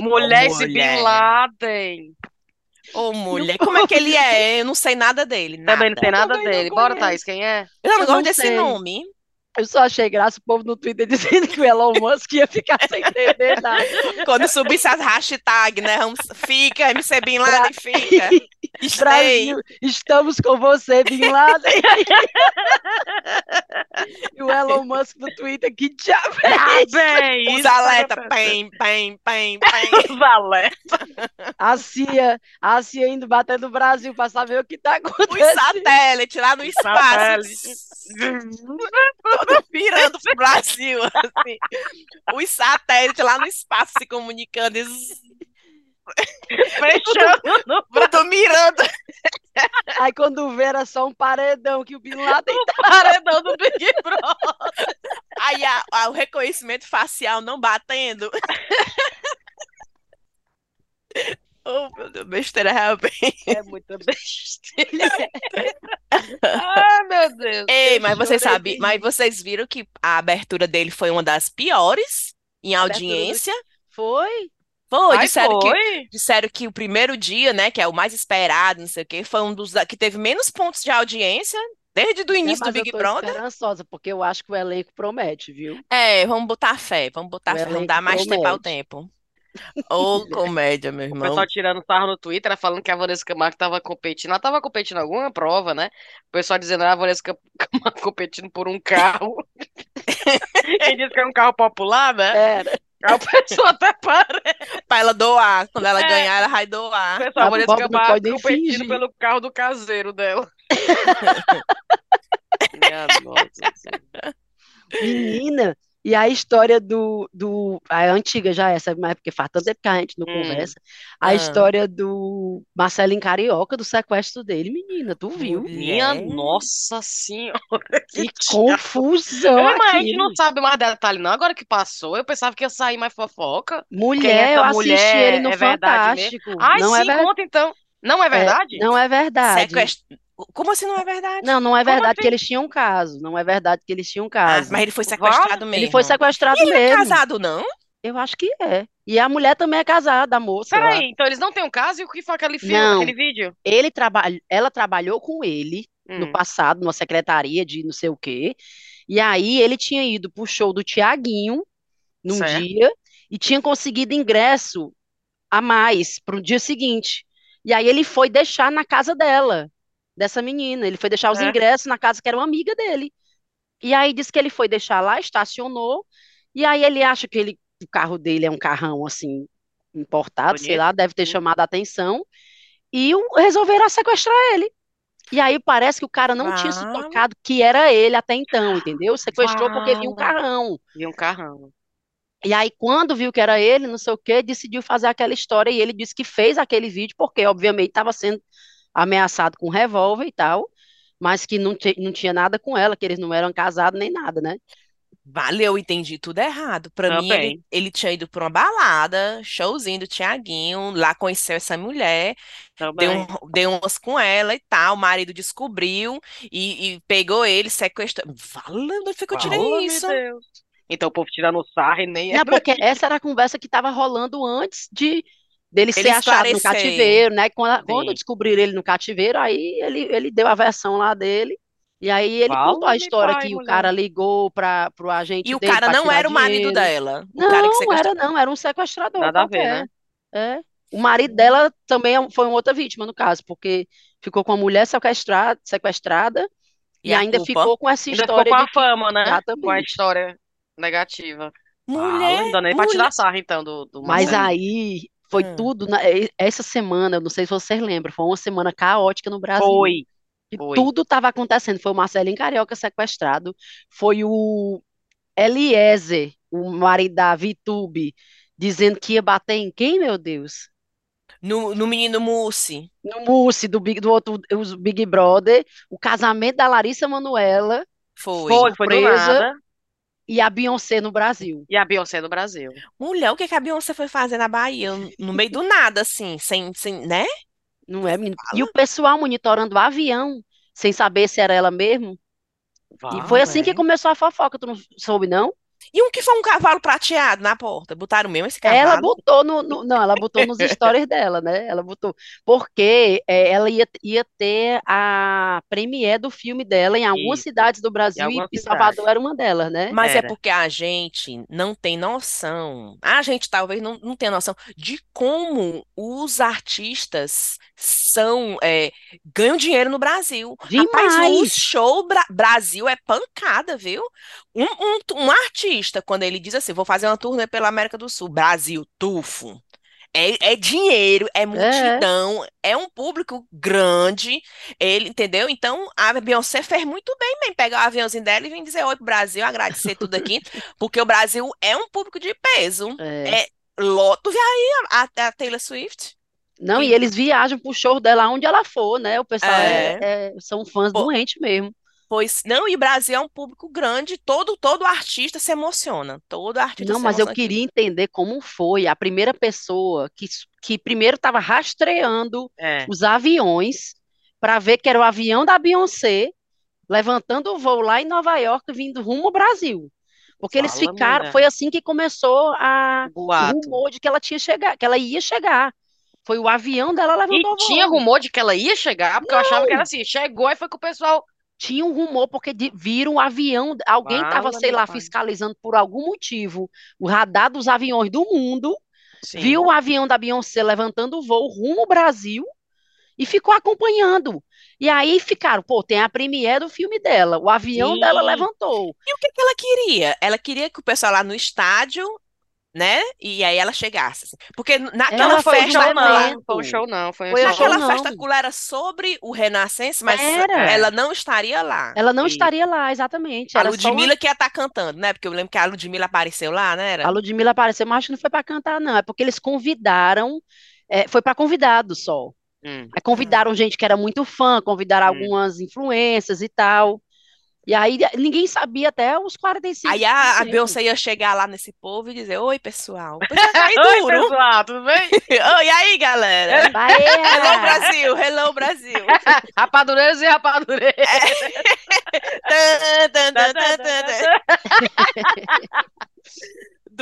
Mulher, esse mulher. Bin Laden. Ô, mulher, como é que ele é? Eu não sei nada dele, Também não tem nada. nada Também não dele. Bora. Thaís, quem é? Eu não Eu gosto não desse sei. nome. Eu só achei graça o povo no Twitter dizendo que o Elon Musk ia ficar sem entender nada. Quando subisse as hashtags, né? Fica, MC Bin Laden, fica. Brasil, estamos com você, Bin Laden. e o Elon Musk no Twitter, que diabo é Ah, isso? bem, Os isso tá alerta, pem, pem, pem, pem. Os alerta. A CIA, a CIA indo bater no Brasil para saber o que tá Os acontecendo. satélites lá no espaço. Satélite. mirando pro Brasil, assim. Os satélites lá no espaço se comunicando. e zzz, Fechando. Tudo mirando. Aí quando vê era só um paredão que o Bin Laden O paredão do Big Brother. Aí a- a- o reconhecimento facial não batendo. Oh, meu Deus, besteira realmente. É muita besteira. Ai, meu Deus. Ei, mas vocês de mas vocês viram que a abertura dele foi uma das piores em do- audiência? foi. Foi, Ai, disseram que foi? disseram que o primeiro dia, né, que é o mais esperado, não sei o quê, foi um dos que teve menos pontos de audiência desde o É, início do mas eu Big tô Brother. esperançosa, porque eu acho que o elenco promete, viu? É, vamos botar fé, vamos botar O fé, vamos dar mais tempo ao promete. tempo. Ô, comédia, meu O irmão. pessoal tirando sarro no Twitter, falando que a Vanessa Camargo tava competindo. Ela tava competindo em alguma prova, né? O pessoal dizendo, ah, a Vanessa Camargo competindo por um carro. Quem disse que é um carro popular, né? Era. Aí o pessoal até para. Pra ela doar, quando ela É. ganhar, ela vai O doar. pessoal, a A Vanessa Camargo competindo fingir. pelo carro do caseiro dela. Minha nossa senhora. Menina, e a história do, do. A antiga já essa, mas porque faz tanto tempo que a gente não Hum. conversa. A Ah. história do Marcelinho Carioca, do sequestro dele, menina, tu viu? Minha Mulher. nossa senhora. Que Que confusão É, mas a gente não sabe mais detalhe, não. Agora que passou, eu pensava que ia sair mais fofoca. É Mulher, eu assisti mulher? ele no É? Fantástico. Ai, Não é sim, ver- conta então. Não é verdade? Não é verdade. Sequestro. Como assim não é verdade? Não, não é verdade assim? que eles tinham um caso. Não é verdade que eles tinham um Ah, caso. mas ele foi sequestrado mesmo. Ele foi sequestrado E ele é mesmo. casado, não? Eu acho que é. E a mulher também é casada, a moça. Peraí, então eles não têm um caso e o que foi aquele filme, Não. aquele vídeo? Ele trabalha, ela trabalhou com ele no Hum. passado, numa secretaria de não sei o quê. E aí ele tinha ido pro show do Tiaguinho num Certo. dia e tinha conseguido ingresso a mais para o dia seguinte. E aí ele foi deixar na casa dela, dessa menina. Ele foi deixar os É. ingressos na casa que era uma amiga dele. E aí disse que ele foi deixar lá, estacionou. E aí ele acha que ele, o carro dele é um carrão assim importado, sei Bonito. lá, deve ter chamado a atenção. E o- resolveram sequestrar ele. E aí parece que o cara não tinha se tocado que era ele até então, entendeu? Sequestrou porque viu um carrão. E um carrão. E aí, quando viu que era ele, não sei o quê, decidiu fazer aquela história. E ele disse que fez aquele vídeo porque, obviamente, estava sendo ameaçado com revólver e tal, mas que não, não tinha nada com ela, que eles não eram casados nem nada, né? Valeu, eu entendi tudo errado. Pra mim, ele, Também. ele tinha ido pra uma balada, showzinho do Tiaguinho, lá conheceu essa mulher, deu, Também. um- deu umas com ela e tal. O marido descobriu e, e pegou ele, sequestrou. Valeu, onde foi que eu tirei Fala, meu isso? Deus. Então o povo tirando sarro e nem Não, era. porque essa era a conversa que estava rolando antes de dele ser Ele achado no cativeiro, né? Quando, quando descobriram ele no cativeiro, aí ele, ele deu a versão lá dele. E aí ele contou a história pai, que o mulher. cara ligou para o agente E o dele cara não era o marido dinheiro. dela. O cara que Não, era não, era um sequestrador Nada a ver, qualquer. né? É. O marido dela também é foi uma outra vítima, no caso, porque ficou com a mulher sequestrada, sequestrada e, E ainda culpa? ficou com essa Ainda ficou história com a de que. fama, né? Com a Exatamente. história negativa. Mulher, não dá nem pra mulher. tirar sarro, então, do, do Mas aí foi Hum. tudo. na- essa semana, eu não sei se vocês lembram, foi uma semana caótica no Brasil. Foi. que Foi. tudo estava acontecendo. Foi o Marcelinho Carioca sequestrado, foi o Eliezer, o marido da Vitube, dizendo que ia bater em quem, meu Deus? No, no menino Mussi. No Mussi, do, Big, do outro os Big Brother, o casamento da Larissa Manoela Foi. Foi, foi nada. E a Beyoncé no Brasil. E a Beyoncé no Brasil. Mulher, o que que a Beyoncé foi fazer na Bahia? No meio do nada, assim, sem, sem, né? Não é, menino? E o pessoal monitorando o avião, sem saber se era ela mesmo. E foi assim que começou a fofoca, tu não soube, não? E um que foi um cavalo prateado na porta. Botaram mesmo esse Ela cavalo? botou no, no- não, ela botou nos stories dela, né? Ela botou porque é, ela ia, ia ter a premiere do filme dela em algumas Isso. cidades do Brasil e, e. Salvador era uma delas, né? Mas é Era. porque a gente não tem noção. A gente talvez não, não tenha noção de como os artistas são é, ganham dinheiro no Brasil. Rapaz, o Demais. show Bra- Brasil é pancada, viu? Um, um, um artista, quando ele diz assim, vou fazer uma turnê pela América do Sul, Brasil, tufo. É, é dinheiro, é multidão, é um público grande, ele, entendeu? Então, a Beyoncé fez muito bem, bem pegar o aviãozinho dela e vir dizer oi pro Brasil, agradecer tudo aqui, porque o Brasil é um público de peso. É. É, loto, vê aí a, a- Taylor Swift. Não, e eles viajam pro show dela onde ela for, né? O pessoal é, É. é- são fãs Pô, doentes mesmo. Pois, não, e o Brasil é um público grande, todo, todo artista se emociona, todo artista Não, mas eu queria entender como foi a primeira pessoa que, que primeiro estava rastreando É. os aviões para ver que era o avião da Beyoncé levantando o voo lá em Nova York, vindo rumo ao Brasil. Porque eles Fala, ficaram, mulher. foi assim que começou a, o Boato. rumor de que ela tinha chegar, que ela ia chegar. Foi o avião dela E levantou o tinha voo. rumor de que ela ia chegar, porque eu achava que era assim, chegou e foi com o pessoal. Tinha um rumor porque de- viram um avião, alguém estava, sei lá, pai. fiscalizando por algum motivo o radar dos aviões do mundo, Sim. viu o avião da Beyoncé levantando o voo rumo ao Brasil e ficou acompanhando. E aí ficaram, pô, tem a premiere do filme dela, o avião dela Sim. levantou. E o que que ela queria? Ela queria que o pessoal lá no estádio, né? E aí ela chegasse. assim. Porque naquela Ela Não foi festa, show, não. Foi o show, não. Foi um Foi o show. naquela não. festa cool era sobre o Renascença, mas Era. ela não estaria lá. Ela não Isso. estaria lá, exatamente. A Era só Ludmilla que ia estar cantando, né? Porque eu lembro que a Ludmilla apareceu lá, né? Era? A Ludmilla apareceu, mas acho que não foi para cantar, não. É porque eles convidaram, é, foi para convidado só. Hum. Aí convidaram gente que era muito fã, convidaram Hum. algumas influências e tal. E aí ninguém sabia até os 45 Aí a, a. Beyoncé ia chegar lá nesse povo e dizer: Oi, pessoal. Pessoal tá Oi, duro. pessoal, tudo bem? Oi, e aí, galera? Aê! Hello, Brasil! Hello, Brasil! Rapadureiros e rapadureiros. Tan, tan, tan.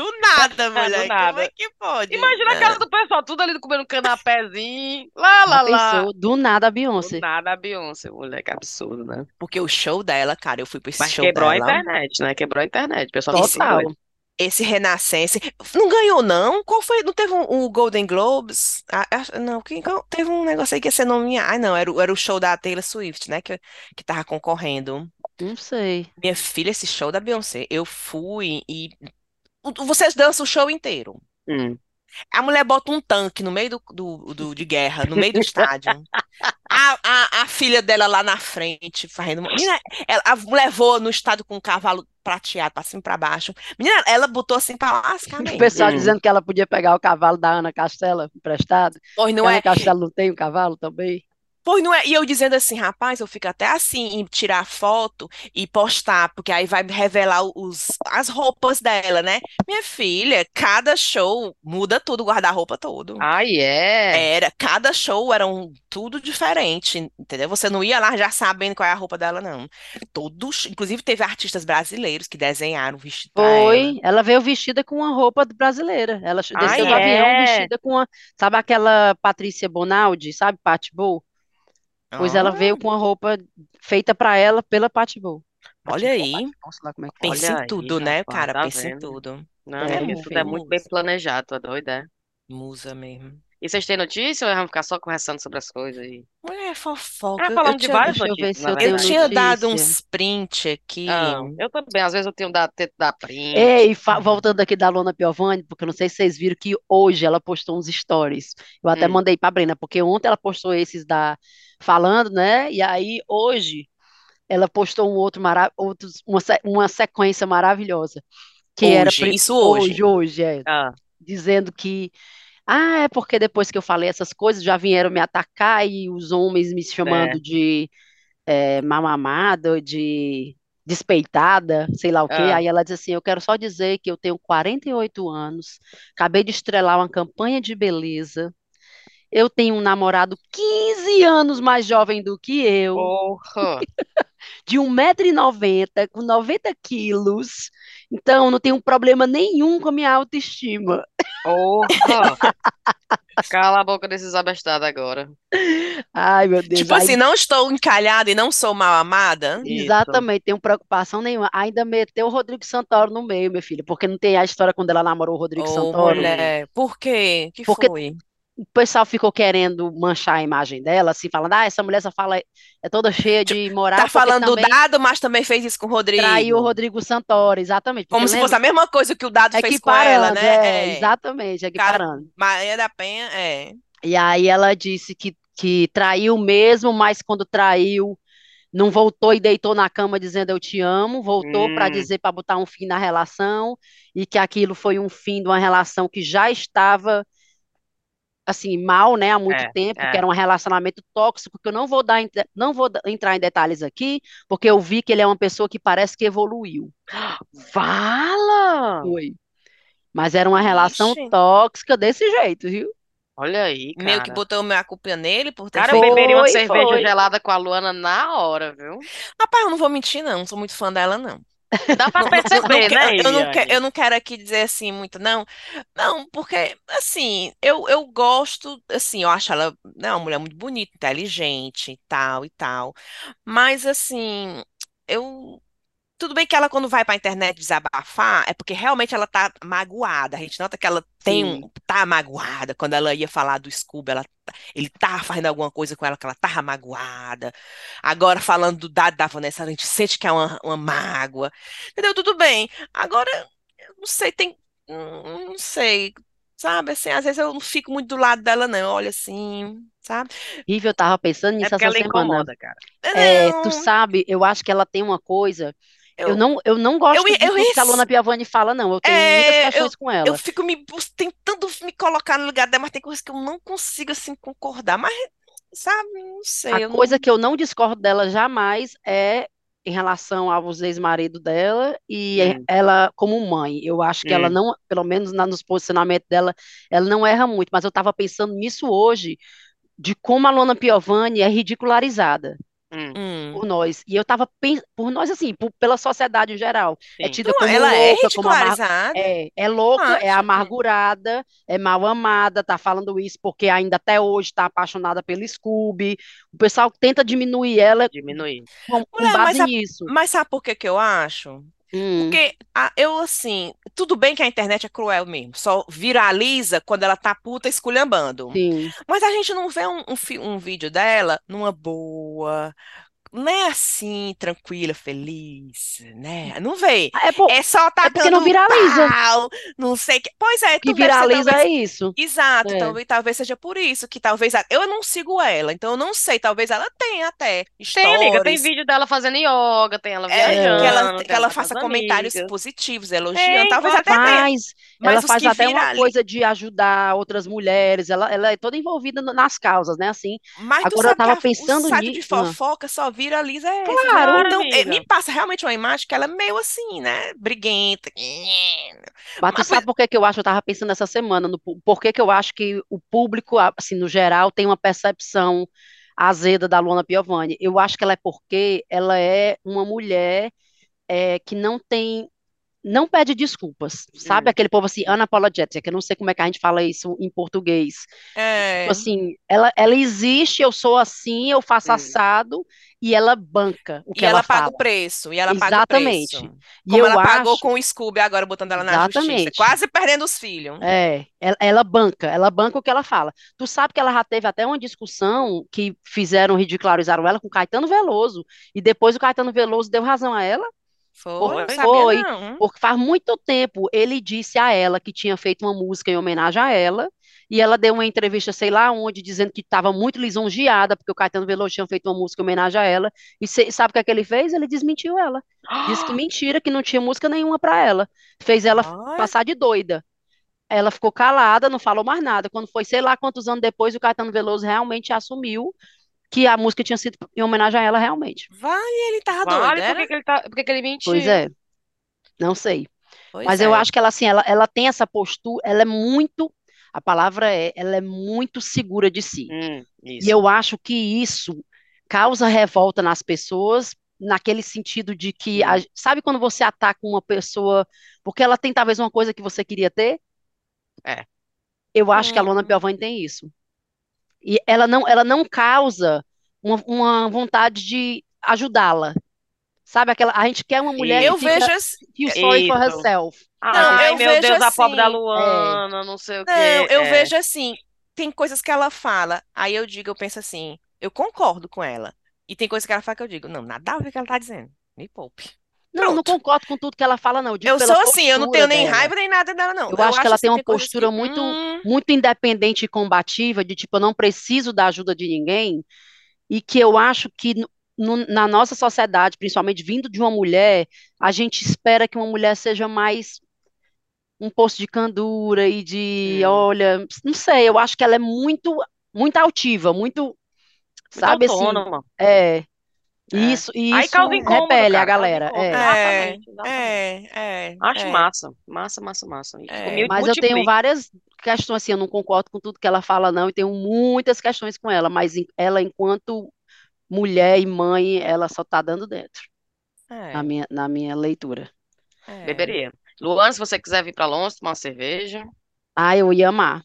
Do nada, mulher. Como nada. é que pode? Imagina a É. casa do pessoal, tudo ali comendo um canapézinho. Lá, lá, lá. pensou? Do nada a Do Beyoncé. nada a Beyoncé, mulher, que absurdo, né? Porque o show dela, cara, eu fui pro esse Mas show quebrou a dela. internet, né? Quebrou a internet. O pessoal Total. doido. Esse Renascense. Não ganhou, não? Qual foi? Não teve um, um Golden Globes? Ah, ah, não, quem, qual- teve um negócio aí que ia ser nomeado. Ah, não, era, o- era o show da Taylor Swift, né? Que, que tava concorrendo. Não sei. Minha filha, esse show da Beyoncé, eu fui e. o- Vocês dançam o show inteiro. Hum. A mulher bota um tanque no meio do, do, do- de guerra, no meio do estádio. A, a, a filha dela lá na frente, fazendo. Menina, ela, a mulher voa no estádio com um cavalo prateado pra cima e pra baixo. Menina, ela botou assim pra lascar O mesmo. pessoal Hum. dizendo que ela podia pegar o cavalo da Ana Castela emprestado. Pois não a Ana é? Castela não tem um cavalo também. Pois não é. E eu dizendo assim, rapaz, eu fico até assim em tirar foto e postar, porque aí vai revelar os, as roupas dela, né? Minha filha, cada show muda tudo, guarda-roupa todo. Ai, é. Era, cada show era um, tudo diferente, entendeu? Você não ia lá já sabendo qual é a roupa dela, não. Todos, inclusive teve artistas brasileiros que desenharam o vestido pra ela. Foi. Ela veio vestida com uma roupa brasileira. Ela desceu Ai, do avião é. vestida com uma. Sabe aquela Patrícia Bonaldi, sabe? Patibou? Pois ela Ah, veio com uma roupa feita para ela pela Patibou. olha aí, Patibou, sei lá como é que pensa Olha em aí, tudo, né, rapaz, cara? tá Pensa em tudo. Não, É, meu filha, tudo é muito bem planejado, é doida, é? Musa mesmo. E vocês têm notícia ou vamos ficar só conversando sobre as coisas aí? Mulher Ah, fofoca. Eu de tinha, várias eu eu tinha dado uns print aqui. Ah, eu também, às vezes eu tenho dado tento dar print. Ei, voltando aqui da Lona Piovani, porque eu não sei se vocês viram que hoje ela postou uns stories. Eu até Hum. mandei para Brena, porque ontem ela postou esses da falando, né? E aí hoje ela postou um outro mara... outros, uma, uma sequência maravilhosa, que era Hoje, pri- isso hoje. hoje, hoje, é, Ah, dizendo que ah, é porque depois que eu falei essas coisas já vieram me atacar e os homens me chamando é. de é, mamamada, de despeitada, sei lá o quê. Ah, Aí ela diz assim: Eu quero só dizer que eu tenho 48 anos, acabei de estrelar uma campanha de beleza. Eu tenho um namorado 15 anos mais jovem do que eu, porra. de 1,90m, com 90 quilos. Então, não tenho problema nenhum com a minha autoestima. Porra. Cala a boca desses abestados agora. Ai, meu Deus. Tipo Aí, assim, não estou encalhada e não sou mal amada. Isso. exatamente, tenho preocupação nenhuma. Ainda meteu o Rodrigo Santoro no meio, meu filho, porque não tem a história quando ela namorou o Rodrigo Ô, Santoro. mulher, por quê? Que Porque foi? O pessoal ficou querendo manchar a imagem dela, assim, falando, ah, essa mulher só fala, é toda cheia de moral, Tá falando do Dado, mas também fez isso com o traiu o Rodrigo. Rodrigo Santoro, exatamente. Como se fosse a mesma coisa que o Dado fez com ela, né? é, É. exatamente, Cara, equiparando. Maria da Penha, é. E aí ela disse que, que traiu mesmo, mas quando traiu, não voltou e deitou na cama dizendo eu te amo, voltou para Hum. dizer para botar um fim na relação e que aquilo foi um fim de uma relação que já estava assim mal, né, há muito É, tempo, que é. era um relacionamento tóxico, que eu não vou dar não vou entrar em detalhes aqui, porque eu vi que ele é uma pessoa que parece que evoluiu. Fala! Foi. Mas era uma relação Ixi. tóxica desse jeito, viu? Olha aí, Meio que cara. botou a culpa nele por ter Cara, eu beberia uma Foi, cerveja foi. gelada com a Luana na hora, viu? Rapaz, eu não vou mentir, não. Não sou muito fã dela, não. Dá pra Não, não, não perceber, né, eu, não que- eu não quero aqui dizer assim muito, não. Não, porque, assim, eu, eu gosto, assim, eu acho ela, né, uma mulher muito bonita, inteligente e tal e tal. Mas, assim, eu. Tudo bem que ela, quando vai pra internet desabafar, é porque realmente ela tá magoada. A gente nota que ela tem um, tá magoada. Quando ela ia falar do Scooby, ela, tá- ele tava fazendo alguma coisa com ela que ela tava magoada. Agora, falando do dado da Vanessa, a gente sente que é uma, uma mágoa. Entendeu? Tudo bem. Agora, eu não sei, tem. hum, Não sei. Sabe, assim, às vezes eu não fico muito do lado dela, não. Eu olho assim, sabe? Rive, eu tava pensando É nisso porque essa ela semana. incomoda, cara. É, tu Não, sabe, eu acho que ela tem uma coisa. Eu eu, não, eu não gosto eu, de eu, tudo que a Luana res- Piovani fala, não. Eu tenho muitas é, eu, questões com eu ela. fico me tentando me colocar no lugar dela, mas tem coisas que eu não consigo, assim, concordar. Mas, sabe, não A sei, eu coisa não. que eu não discordo dela jamais é em relação aos ex-maridos dela e Hum, ela como mãe. Eu acho que ela hum. não, pelo menos na- nos posicionamentos dela, ela não erra muito. Mas eu estava pensando nisso hoje, de como a Luana Piovani é ridicularizada. Hum, Hum. por nós. E eu tava pensando, por nós, assim, por- pela sociedade em geral. É sim. tida Não, como ela é louca, como amar... é, é louca, é Acho. amargurada, é mal amada, tá falando isso porque ainda até hoje tá apaixonada pelo Scooby. O pessoal tenta diminuir ela Diminuir. com, com Mulher, mas, base sabe, nisso. mas sabe por que que eu acho? Hum, Porque a- eu, assim, tudo bem que a internet é cruel mesmo, só viraliza quando ela tá puta esculhambando. sim. Mas a gente não vê um, um, um vídeo dela numa boa, não é assim, tranquila, feliz, né? Não vê. É, por- É só é porque não viraliza. pau, não sei o que. Pois é, que viraliza talvez. é isso. Exato, É. talvez, talvez seja por isso que talvez. Eu não sigo ela, então eu não sei, talvez ela tenha até Tem, amiga, tem vídeo dela fazendo yoga, tem ela É, que ela, viajando, que ela ela faça comentários amigas. positivos, elogiando. Tem, Talvez até tenha. Faz, ela Mas os faz até uma coisa de ajudar outras mulheres, ela, ela é toda envolvida nas causas, né? Assim, Mas tu agora eu tava a- o pensando site de nisso. Ah, fofoca só viraliza né? claro, Então, é, amiga. me passa realmente uma imagem que ela é meio assim, né? Briguenta. Mas tu Mas, sabe por que que eu acho, eu tava pensando essa semana, no, por que que eu acho que o público, assim, no geral, tem uma percepção azeda da Luana Piovani. Eu acho que ela é porque ela é uma mulher é, que não tem, não pede desculpas, sabe? Hum, Aquele povo assim, unapologetic, que eu não sei como é que a gente fala isso em português. Tipo é, assim, ela, ela existe, eu sou assim, eu faço hum. assado, e ela banca o e que ela ela paga fala. o preço, e ela paga o Exatamente. preço. E Como eu ela pagou acho, com o Scooby agora, botando ela na justiça, exatamente. quase perdendo os filhos. É, ela, ela banca, ela banca o que ela fala. Tu sabe que ela já teve até uma discussão que fizeram, ridicularizaram ela com o Caetano Veloso, e depois o Caetano Veloso deu razão a ela, Foi, Foi? foi, não. porque faz muito tempo ele disse a ela que tinha feito uma música em homenagem a ela, e ela deu uma entrevista, sei lá onde, dizendo que estava muito lisonjeada, porque o Caetano Veloso tinha feito uma música em homenagem a ela, e cê- sabe o que é que ele fez? Ele desmentiu ela. Disse que mentira, que não tinha música nenhuma para ela. Fez ela Olha, passar de doida. Ela ficou calada, não falou mais nada. Quando foi, sei lá quantos anos depois, o Caetano Veloso realmente assumiu que a música tinha sido em homenagem a ela realmente. vai, ele tava doido, Vale, por era? que que ele tá, por que que ele Pois mentiu? é, não sei. Pois Mas eu é. acho que ela, assim, ela, ela tem essa postura, ela é muito, a palavra é, ela é muito segura de si. Hum, E eu acho que isso causa revolta nas pessoas, naquele sentido de que, a- Hum, sabe quando você ataca uma pessoa porque ela tem talvez uma coisa que você queria ter? é. Eu acho que a Luana Hum, Piovani tem isso. E ela não, ela não causa uma, uma vontade de ajudá-la. Sabe aquela, a gente quer uma mulher que eu fica vejo assim. feel sorry for herself. Não, Ai, eu meu vejo Deus, a pobre da assim. É, Luana, não sei o Não, quê. eu É. vejo assim. tem coisas que ela fala, aí eu digo, eu penso assim, eu concordo com ela. E tem coisas que ela fala que eu digo, não, nada a ver com o que ela tá dizendo. Me poupe. Não, não Pronto. concordo com tudo que ela fala, não. Eu Eu sou assim, eu não tenho nem dela. raiva nem nada dela, não. Eu acho que ela assim, tem uma coisas postura que, muito, hum, muito independente e combativa, de tipo, eu não preciso da ajuda de ninguém, e que eu acho que no- na nossa sociedade, principalmente vindo de uma mulher, a gente espera que uma mulher seja mais um poço de candura e de, Hum. olha, não sei, eu acho que ela é muito, muito altiva, muito, Muito sabe assim, autônoma. É, É. isso, Aí isso causa incômodo, repele a cara. Causa galera, é. é, Exatamente, exatamente. é, é, Acho é, massa. Massa, massa, massa. É. Mas eu tenho várias questões, assim, eu não concordo com tudo que ela fala, não, e tenho muitas questões com ela, mas ela, enquanto mulher e mãe, ela só tá dando dentro, na É, minha, na minha leitura. é. Beberia. Luana, se você quiser vir pra Londres tomar uma cerveja, Ah, eu ia amar,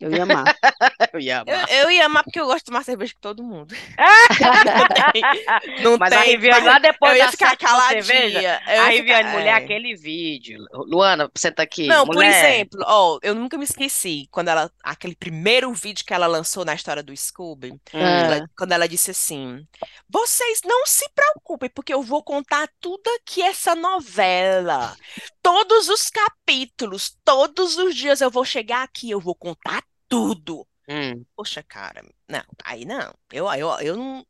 eu ia amar. eu ia Eu, amar. eu ia amar porque eu gosto de tomar cerveja com todo mundo. Não Mas a tem, Riviane, mas lá eu depois ia da ficar sétima cerveja, caladinha. Eu a ia Riviane, ficar, mulher, é. aquele vídeo. Luana, senta aqui. Não, por Mulher, exemplo, ó, eu nunca me esqueci quando ela, aquele primeiro vídeo que ela lançou na história do Scooby, hum, ela- Ah, quando ela disse assim: Vocês não se preocupem, porque eu vou contar tudo aqui essa novela. Todos os capítulos, todos os dias eu vou chegar aqui, eu vou contar tudo. hum, Poxa, cara, não, aí não. Eu, eu, eu não.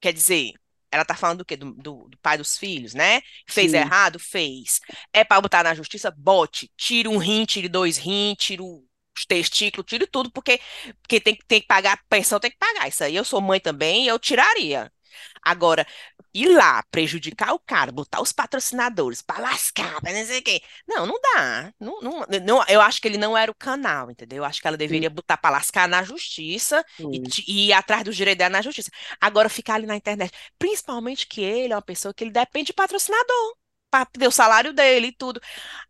Quer dizer, ela tá falando do quê? Do, do, do pai dos filhos, né? Fez sim. errado? Fez. É pra botar na justiça? Bote. Tire um rim, tire dois rins, tire os testículos, tire tudo, porque, porque tem, que- tem que pagar pensão, tem que pagar. Isso aí eu sou mãe também, eu tiraria. Agora, ir lá, prejudicar o cara, botar os patrocinadores pra lascar, pra não sei o quê. Não, não dá. Não, não, não- eu acho que ele não era o canal, entendeu? Eu acho que ela deveria botar pra lascar na justiça e, e ir atrás do direito dela na justiça. Agora, ficar ali na internet, principalmente que ele é uma pessoa que ele depende de patrocinador. Pra ter o salário dele e tudo.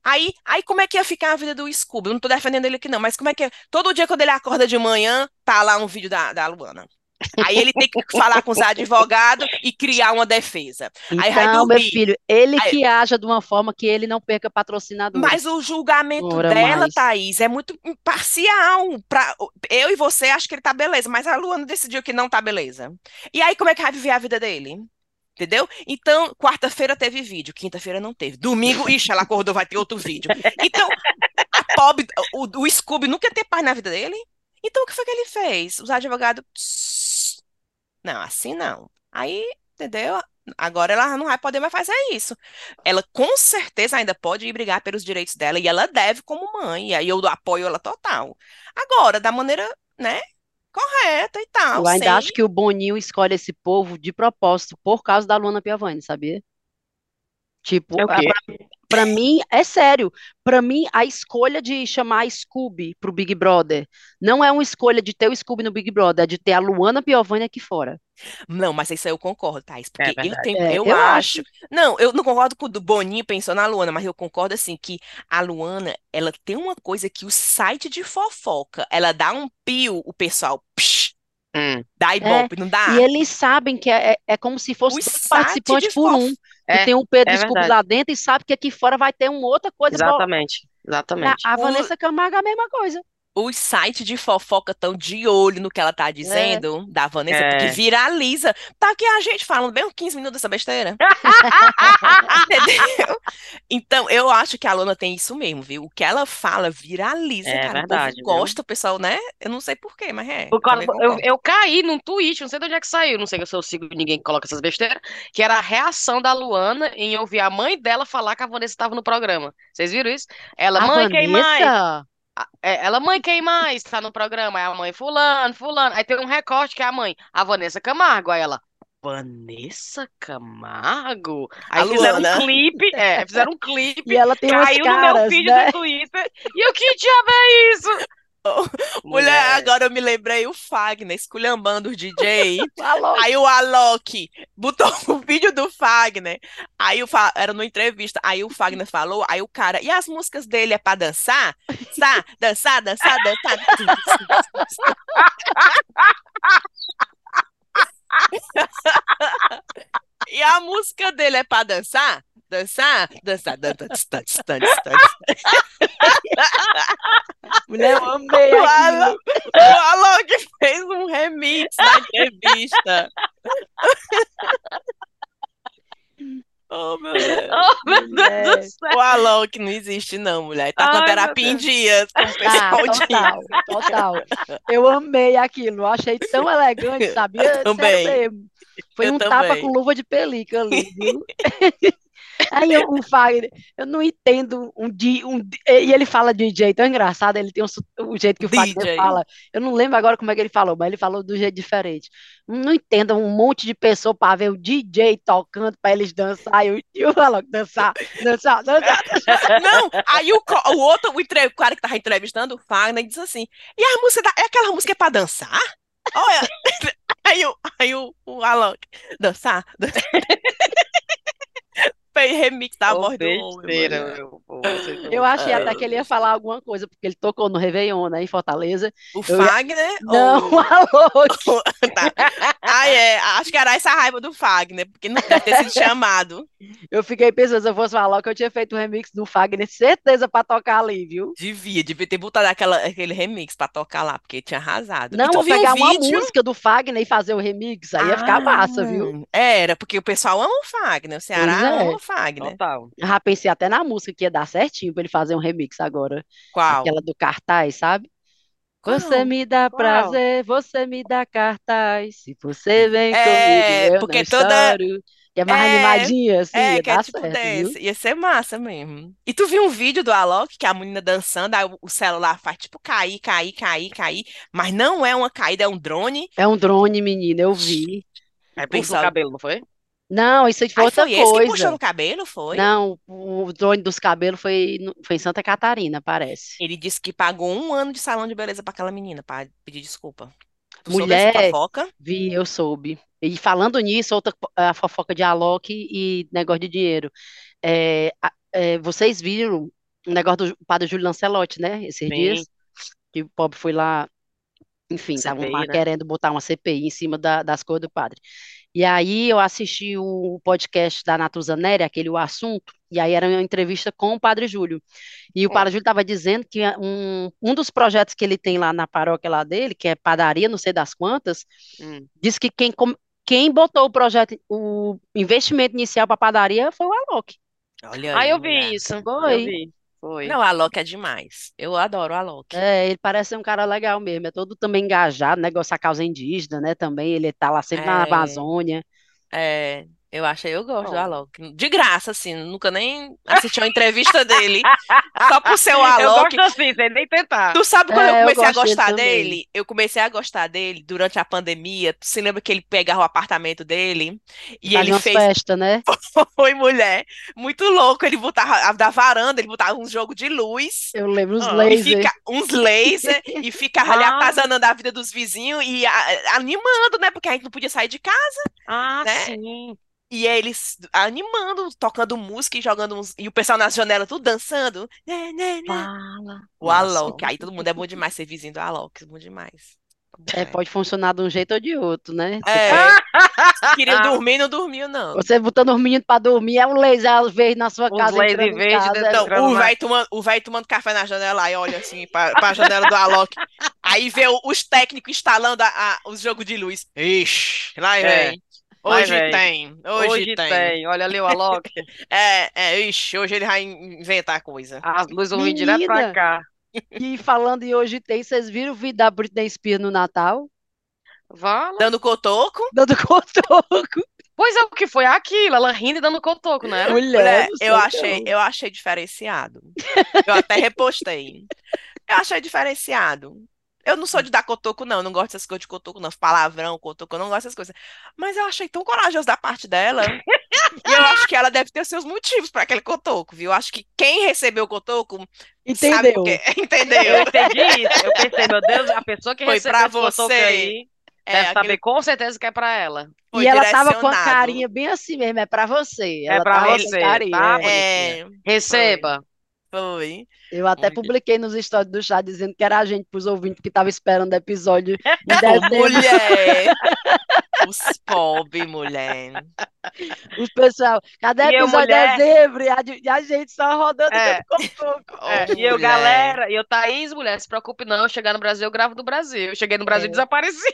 Aí, aí como é que ia ficar a vida do Scooby? Eu não tô defendendo ele aqui, não, mas como é que é? Todo dia quando ele acorda de manhã, tá lá um vídeo da, da Luana. Aí ele tem que falar com os advogados e criar uma defesa. Aí vai Então, meu filho, ele Aí- que haja de uma forma que ele não perca patrocinadores. Mas o julgamento Ora dela, mais. Thaís, é muito imparcial. Pra... Eu e você acho que ele tá beleza, mas a Luana decidiu que não tá beleza. E aí, como é que vai viver a vida dele? Entendeu? Então, quarta-feira teve vídeo, quinta-feira não teve. Domingo, ixi, ela acordou, vai ter outro vídeo. Então, a pobre, o, o Scooby nunca ia ter paz na vida dele. Então, o que foi que ele fez? Os advogados. "Tss, Não, assim não. Aí, entendeu? Agora ela não vai poder mais fazer isso. Ela com certeza ainda pode ir brigar pelos direitos dela e ela deve como mãe. E aí eu apoio ela total. Agora, da maneira, né, correta e tal, Eu ainda sem acho que o Boninho escolhe esse povo de propósito por causa da Luana Piovani, sabia? Tipo, É o quê? Pra, pra mim, é sério. Pra mim, a escolha de chamar Scooby pro Big Brother não é uma escolha de ter o Scooby no Big Brother, é de ter a Luana Piovani aqui fora. Não, mas isso aí eu concordo, Thaís, É porque eu verdade. tenho, É, eu eu acho. acho. Não, eu não concordo com o do Boninho pensou na Luana, mas eu concordo assim que a Luana, ela tem uma coisa que o site de fofoca, ela dá um pio, o pessoal, psh, Hum. dá É, ibope, não dá? E eles sabem que é, é, é como se fosse participantes de por um. Que É, tem o Pedro é Scooby lá dentro e sabe que aqui fora vai ter uma outra coisa. Exatamente. A, Exatamente. a O- Vanessa Camargo é a mesma coisa. Os sites de fofoca estão de olho no que ela tá dizendo, da Vanessa, porque É. viraliza. Tá aqui a gente falando bem uns 15 minutos dessa besteira. Entendeu? Então, eu acho que a Lona tem isso mesmo, viu? O que ela fala viraliza, É cara. O verdade, povo viu? gosta, o pessoal, né? Eu não sei por quê, mas é. Por causa, eu, eu caí num tweet, não sei de onde é que saiu, não sei se eu sigo ninguém que coloca essas besteiras, que era a reação da Luana em ouvir a mãe dela falar que a Vanessa estava no programa. Vocês viram isso? Ela, A mãe, quem? Vanessa? A- é, Ela, mãe, quem mais tá no programa? Aí a mãe, fulano, fulano. Aí tem um recorte que é a mãe, a Vanessa Camargo. Aí ela, Vanessa Camargo? Aí A fizeram um Luana. clipe, é, fizeram um clipe, E ela tem caiu no meu caras, feed né? do Twitter. E eu, que diabo é isso? Mulher, agora eu me lembrei o Fagner esculhambando os DJ. Aí o Alok botou o vídeo do Fagner. Aí o Fa... era numa entrevista. Aí o Fagner falou, aí o cara, e as músicas dele é pra dançar? Dançar, dançar, dançar, dançar. E a música dele é pra dançar? Dançar, dançar, dançar, dançar, dançar, dançar. Mulher, eu amei O. Alok, O Alok fez um remix na entrevista. Oh, meu Deus. Oh, meu Mulher. Deus do céu. O Alok não existe, não, mulher. Tá com a Ai, terapia em dias, como o Ah, pessoal total, total. Eu amei aquilo, achei tão elegante, sabia? Sério também. mesmo. Foi Eu um tapa também. com luva de pelica ali, viu? Aí eu- o Fagner, eu não entendo um dia, um, e ele fala de um jeito tão engraçado, ele tem um, o jeito que o Fagner DJ. fala, eu não lembro agora como é que ele falou, mas ele falou do jeito diferente. Não entendo um monte de pessoa para ver o DJ tocando para eles dançar, e o, e o Alok dançar, dançar, dançar. Não, aí o, o outro, o, entre- o cara que tava entrevistando, o Fagner, disse assim: e a música, da, é aquela música pra dançar? Olha, aí, o, aí o, o Alok, dançar, dançar. Remix da Ô, voz do homem, meu Eu achei até que ele ia falar alguma coisa, porque ele tocou no Réveillon, né, em Fortaleza. O Eu ia- Fagner Não, ou... Alok. Tá. Ah, é, acho que era essa raiva do Fagner, porque não deve ter sido chamado. Eu fiquei pensando, se eu fosse falar que eu tinha feito um remix do Fagner, certeza pra tocar ali, viu? Devia, devia ter botado aquela, aquele remix pra tocar lá, porque tinha arrasado. Não, um pegar uma vídeo? música do Fagner e fazer o remix, aí ia ficar massa, viu? Ah, Era, porque o pessoal ama o Fagner, o Ceará é. ama o Fagner. Total. Já pensei até na música que ia dar certinho pra ele fazer um remix agora. Qual? Aquela do cartaz, sabe? Você me dá Qual? prazer, você me dá cartaz. Se você vem É, comigo, eu porque não toda- choro. Que é mais É, animadinha, assim, É, ia que é dar tipo certo, viu? Ia ser massa mesmo. E tu viu um vídeo do Alok, que a menina dançando, aí o- celular faz tipo cair, cair, cair, cair. Mas não é uma caída, é um drone. É um drone, menina, eu vi. Aí puxou pessoal- o cabelo, não foi? Não, isso aí foi Aí outra foi esse que puxou coisa. no cabelo, foi? Não, o drone dos cabelos foi, foi em Santa Catarina, parece. Ele disse que pagou um ano de salão de beleza pra aquela menina, pra pedir desculpa. Tu Mulher, vi, eu soube. E falando nisso, outra a fofoca de Alok e negócio de dinheiro. É, é, vocês viram o negócio do padre Júlio Lancelotti, né? Esses Sim. dias, que o pobre foi lá, enfim, estavam lá né? querendo botar uma CPI em cima da- das coisas do padre. E aí eu assisti o podcast da Natuza Neri, aquele O Assunto, e aí era uma entrevista com o Padre Júlio. E o Hum. Padre Júlio estava dizendo que um, um dos projetos que ele tem lá na paróquia lá dele, que é padaria, não sei das quantas, Hum. diz que quem, com- quem botou o projeto, o investimento inicial para padaria foi o Alok. Olha Ah, aí, eu mulher. vi isso. Foi. Eu vi. Foi. Não, o Alok é demais. Eu adoro o Alok. É, ele parece ser um cara legal mesmo, é todo também engajado, negócio a causa indígena, né? Também ele tá lá sempre na É. Amazônia. É, eu achei, eu gosto do Bom. Alok. De graça, assim, nunca nem assisti uma entrevista dele. Só por ser o Eu Alok. gosto assim, sem nem tentar. Tu sabe quando É, eu eu comecei a gosto dele gostar também. dele? Eu comecei a gostar dele durante a pandemia. Tu se lembra que ele pegava o apartamento dele e Fazia ele fez festas, né? Foi mulher, muito louco. Ele botava da varanda, ele botava um jogo de luz Eu lembro os Ah, e e laser. fica uns laser e ficava ali Ah. atazanando a vida dos vizinhos e a- animando, né? Porque a gente não podia sair de casa. Ah, né? sim. E eles animando, tocando música e jogando uns... E o pessoal nas janelas tudo dançando. Né, né, né. Fala. O. Alok. Aí todo mundo é bom demais ser vizinho do Alok. Bom demais. É, pode funcionar de um jeito ou de outro, né? É. Se queria dormir, não dormiu, não. Você botando os meninos pra dormir, é um laser às vezes na sua Os casa, laser verde casa. dentro- é- o velho tomando, o velho tomando café na janela e olha assim pra, pra janela do Alok. Aí vê os técnicos instalando a- a- os jogos de luz. Ixi, lá É, vem. lá Hoje vem. tem, hoje, Hoje tem. tem. Olha ali o Alok. É, é, ixi, hoje ele vai inventar coisa. As luzes vão vir direto pra cá. E falando em hoje tem, vocês viram o vídeo da Britney Spears no Natal? Vala. Dando cotoco. Dando cotoco. Pois é, o que foi aquilo? Ela rindo e dando cotoco, né? Mulher, Mulher, não eu achei, eu achei diferenciado. Eu até repostei. Eu achei diferenciado. Eu não sou de dar cotoco, não. Eu não gosto dessas coisas de cotoco, não. Palavrão, cotoco, eu não gosto dessas coisas. Mas eu achei tão corajoso da parte dela. E eu acho que ela deve ter seus motivos para aquele cotoco, viu? Eu acho que quem recebeu o cotoco sabe Entendeu? quê. Eu Entendeu? entendi isso. Eu pensei, meu Deus, a pessoa que Foi recebeu pra você. aí É, deve aquele saber com certeza que é pra ela. foi E ela tava com a carinha bem assim mesmo, é pra você. É Ela pra tava com você, carinha, tá, é. É, Receba. Foi. Eu até Olha. publiquei nos stories do chat dizendo que era a gente pros ouvintes que tava esperando o episódio Ô, dezembro. mulher! Os pobres, mulher. Os pessoal, cadê E eu, episódio de dezembro? E a, e a gente só rodando É. coco. É, Ô, e eu, galera, e eu, Thaís, mulher, se preocupe não, eu chegar no Brasil, eu gravo do Brasil. Eu cheguei no Brasil e É. desapareci.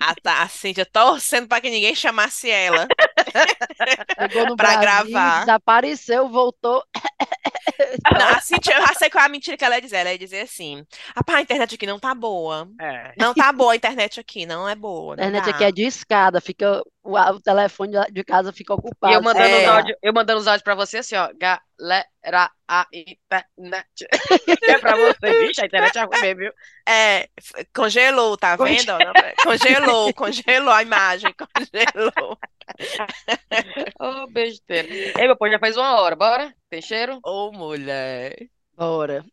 A, tá- a Cíntia torcendo pra que ninguém chamasse ela. Brasil, gravar. desapareceu, voltou. Não, a Cíntia, eu já sei qual é a mentira que ela ia dizer. Ela ia dizer assim: Rapaz, a internet aqui não tá boa. É. Não tá boa a internet aqui, não é boa. A Não internet dá. aqui é de escada, fica, o, o telefone de- casa fica ocupado. E eu mandando, É. os áudios, eu mandando os áudios pra você assim, ó. Galera, a internet. é pra você, vixe, a internet é ruim viu? É, congelou, tá Conge- vendo? Congelou, congelou a imagem, congelou. Ô, besteira. Ei, meu pô, já faz uma hora, bora? Tem cheiro? Ô, mulher. Bora.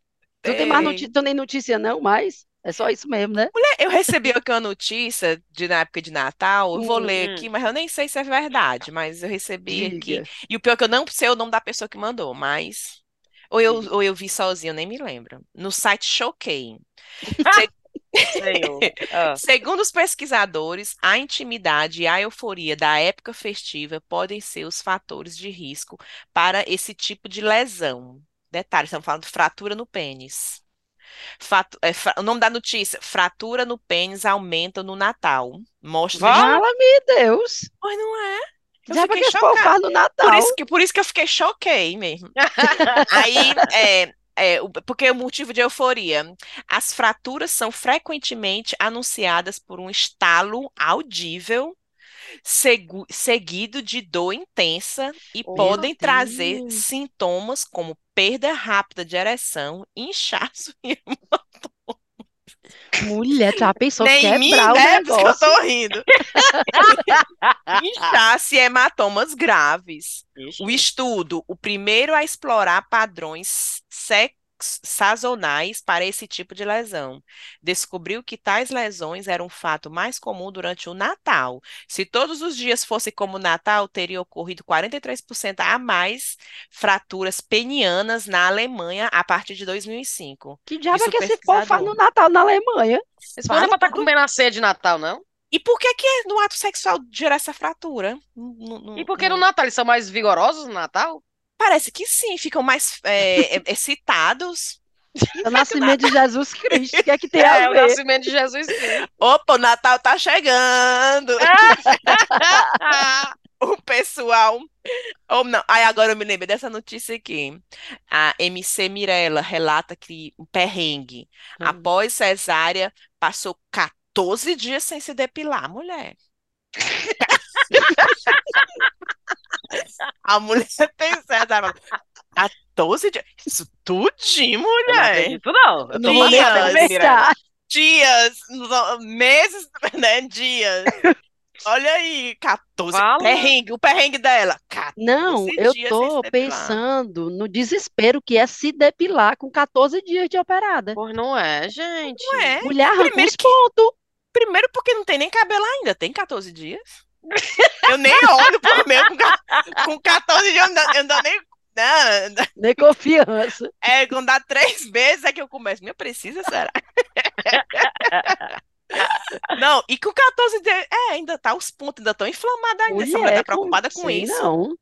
Tu tem mais notícia, tu nem notícia não, mas é só isso mesmo, né? Eu recebi aqui uma notícia de, na época de Natal, eu vou Hum, ler hum. aqui, mas eu nem sei se é verdade, mas eu recebi aqui. Diga. E o pior é que eu não sei o nome da pessoa que mandou, mas. Ou eu, Diga. ou eu vi sozinho, eu nem me lembro. No site Choquei. Ah, Segundo os pesquisadores, a intimidade e a euforia da época festiva podem ser os fatores de risco para esse tipo de lesão. Detalhe, estamos falando de fratura no pênis. Fatu- é, fra- o nome da notícia: fratura no pênis aumenta no Natal. Mostra. Vá. Fala-me, Deus. Pois não é? Eu Já pra fiquei povo chocada. no Por Natal? isso que, por isso que eu fiquei choquei mesmo. Aí, é, é, porque o motivo de euforia. As fraturas são frequentemente anunciadas por um estalo audível, segu- seguido de dor intensa, e Oh, podem trazer Deus. sintomas como perda rápida de ereção, inchaço e Mulher, tu já pensou nem em mim, quebrar o né? Que eu negócio? tô rindo. Inchaço e hematomas graves. Ixi. O estudo, o primeiro a explorar padrões sex- sazonais para esse tipo de lesão, descobriu que tais lesões eram um fato mais comum durante o Natal. Se todos os dias fossem como o Natal, teria ocorrido 43% a mais fraturas penianas na Alemanha a partir de 2005. Que diabo é que esse povo faz no Natal na Alemanha? Esse povo não é pra estar tudo. comendo a ceia de Natal, não? E por que que no ato sexual gera essa fratura? Não- não- E por que não- no Natal? Eles são mais vigorosos no Natal? Parece que sim, ficam mais é, é, excitados. É o nascimento de Jesus Cristo. O que é que tem É, a o ver? nascimento de Jesus Cristo. Opa, o Natal tá chegando. O pessoal. Ou não. Aí agora eu me lembrei dessa notícia aqui. A MC Mirella relata que um perrengue. Hum. Após cesárea, passou 14 dias sem se depilar, mulher. A mulher tem cesárea. 14 dias. Isso tudinho, Eu não mulher. acredito, não. Eu tô Dias. Dias, no- meses, né? Dias. Olha aí, 14. Fala. Perrengue, o perrengue dela. 14 Não, eu tô pensando no desespero que é se depilar com 14 dias de operada. Pois não é, gente. Não é? Mulher arranca Primeiro que-. Primeiro porque não tem nem cabelo ainda, tem 14 dias. Eu nem olho pro meu com, com 14 dias, eu não, eu não dou nem. Não, Nem confiança. é, quando dá três meses é que eu começo. Meu, precisa, será? Não, e com 14 dias, é, ainda tá, os pontos ainda estão inflamados ainda. Essa mulher tá com- preocupada com sei isso. Não.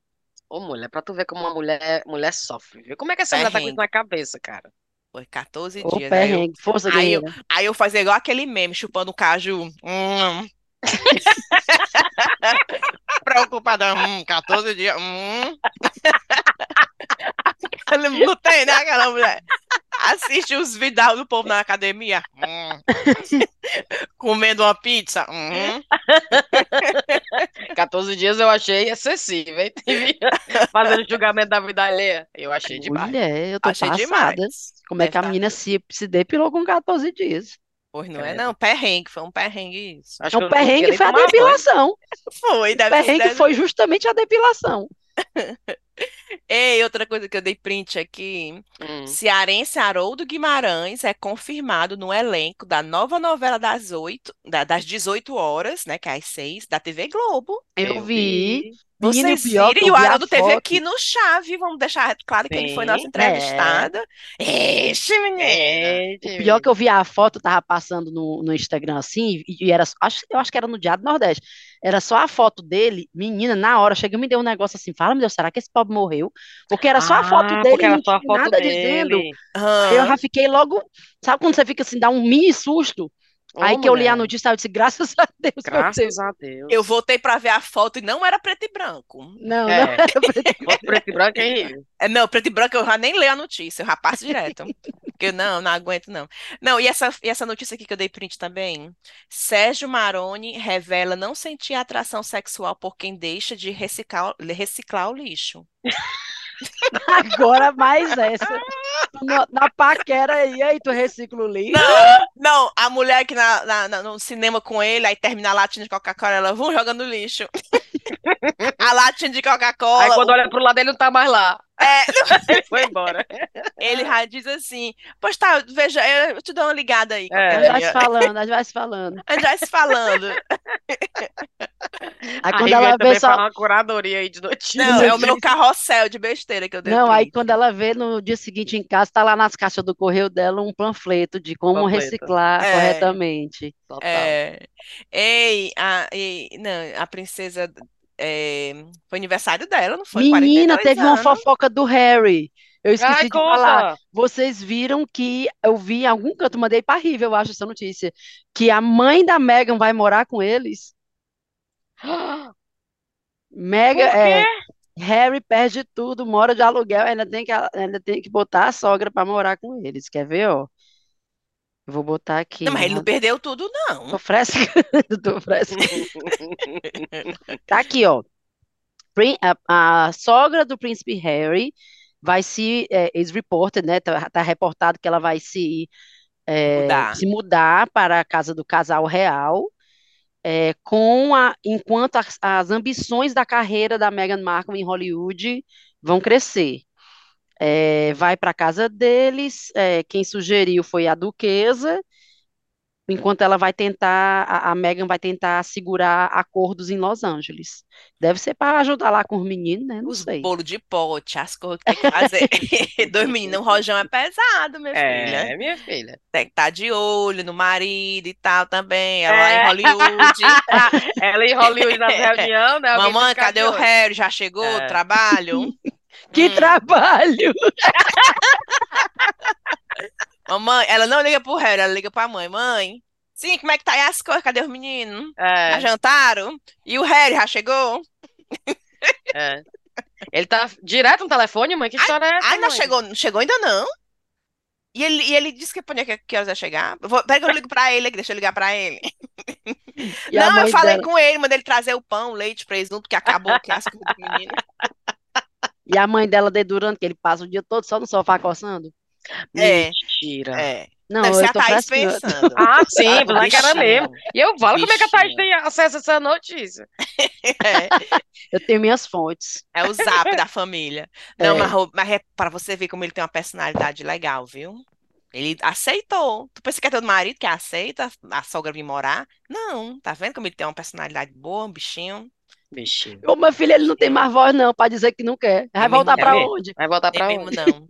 Ô, mulher, pra tu ver como uma mulher, mulher sofre, viu? Como é que essa mulher tá com isso na cabeça, cara? Foi 14 Ô, dias. Aí eu. Força, aí eu- aí eu fazia igual aquele meme, chupando caju. Hum. Preocupada. Hum, 14 dias. Hum. Não tem, né, aquela mulher? Assiste os vídeos do povo na academia. Hum. Comendo uma pizza. Hum. 14 dias eu achei excessivo, hein? Fazendo julgamento da vida alheia. Eu achei demais. Mulher, eu tô Achei passada. demais. Como é que a tá- menina se, se depilou com 14 dias? Pois não é, Credo. não. Perrengue, foi um perrengue isso. Acho eu Então, conseguia perrengue foi a depilação. Foi, O perrengue deve- foi justamente a depilação. Ei, outra coisa que eu dei print aqui. Hum. Cearense Haroldo Guimarães é confirmado no elenco da nova novela das 8, da- das 18 horas, né, que é às 6, da TV Globo. Eu vi. Menina, e o Vocês pior viram, e eu o Haroldo teve foto. aqui no chave, vamos deixar claro que ele foi nosso Sim. entrevistado. Ixi, menina. Eita, O pior que eu vi a foto, tava passando no, no Instagram assim, e, e era, acho, eu acho que era no Diário do Nordeste. Era só a foto dele, menina, na hora, chega e me deu um negócio assim, fala, meu Deus, será que esse pobre morreu? Porque era só a foto Ah, dele porque e era só a foto nada dizendo. dele. Aí eu Aham. já fiquei logo, sabe quando você fica assim, dá um mini susto? Aí Ô, que eu li a mulher, notícia, eu disse, graças a Deus, graças a Deus. Eu voltei pra ver a foto e não era preto e branco. Não, não É, era preto e foto preto e branco é. É, não, preto e branco eu já nem leio a notícia, eu já passo direto. Porque eu não, não aguento não. Não, e essa, e essa notícia aqui que eu dei print também. Sérgio Maroni revela não sentir atração sexual por quem deixa de reciclar, reciclar o lixo. Agora mais essa. Na, na paquera aí, aí tu recicla o lixo. Não, não, a mulher que na, na- na- no cinema com ele, aí termina a latinha de Coca-Cola, ela vão jogando lixo. A latinha de Aí Coca-Cola, quando o- olha pro lado ele não tá mais lá. É, Ele foi embora. ele já diz assim: Pois tá, veja, eu te dou uma ligada aí A É. gente vai se falando, a gente vai se falando. A gente vai se falando. Aí A quando Riviane ela vê também só. uma curadoria aí de notícias. Não, é o meu carrossel de besteira que eu dei Não, aí quando ela vê no dia seguinte em casa, tá lá nas caixas do correio dela um panfleto de como Panfleto. reciclar É. corretamente. Total. É. Ei, a, ei, não, a princesa. É, foi aniversário dela, não foi? Menina, 42 teve uma anos. fofoca do Harry. Eu esqueci Ai, de falar. conta. Vocês viram que eu vi em algum canto, mandei pra Riva, eu acho essa notícia, que a mãe da Meghan vai morar com eles. Por é? Harry perde tudo, mora de aluguel, ainda tem que, ainda tem que botar a sogra pra morar com eles. Quer ver, ó? Eu vou botar aqui. Não, mas ele não ó. perdeu tudo, não. Tô frescando, tô frescando. Tá aqui, ó. A, a sogra do príncipe Harry vai se, é, is reported, né? Tá, tá reportado que ela vai se, é, Mudar. se mudar para a casa do casal real, é, com a, enquanto as, as ambições da carreira da Meghan Markle em Hollywood vão crescer. É, vai para a casa deles, é, quem sugeriu foi a duquesa, enquanto ela vai tentar, a, a Meghan vai tentar segurar acordos em Los Angeles. Deve ser para ajudar lá com os meninos, né? Não Os sei. bolos de pote, as coisas que tem que fazer. Dois meninos, o rojão é pesado, minha filha. É, minha filha. Tem que estar de olho no marido e tal também. Ela lá em É. Hollywood. Ela em Hollywood nas reuniões, né? Alguém tem Mamãe, cadê o. Harry? Já chegou? É. Trabalho? Que Hum. trabalho! Mamãe, ela não liga pro Harry, ela liga pra mãe. Mãe, sim, como é que tá aí as coisas? Cadê os meninos? Já É, jantaram? E o Harry já chegou? é. Ele tá direto no telefone, mãe? Que história é essa, Ai, não mãe? chegou, não chegou ainda não. E ele, e ele disse que podia que, que horas ia chegar. Vou, peraí que eu ligo pra ele aqui, deixa eu ligar pra ele. E não, eu falei dela, com ele, mandei ele trazer o pão, o leite, presunto, que acabou que as coisas do menino. e a mãe dela dedurando que ele passa o dia todo só no sofá coçando. É, Mentira. é. Não, Deve ser eu a tô Thaís frescando. pensando. Ah, sim, pensava que era mesmo. E eu falo como é que a Thaís tem acesso a essa notícia. É, Eu tenho minhas fontes. é o zap da família. Não, É. mas, mas é pra você ver como ele tem uma personalidade legal, viu? Ele aceitou. Tu pensa que é todo marido que aceita a sogra vir morar? Não, tá vendo como ele tem uma personalidade boa, um bichinho? Bichinho. Ô, meu filho, ele não tem mais voz, não, pra dizer que não quer. Vai voltar mesmo, pra é. onde? Vai voltar Tem pra mesmo onde? não.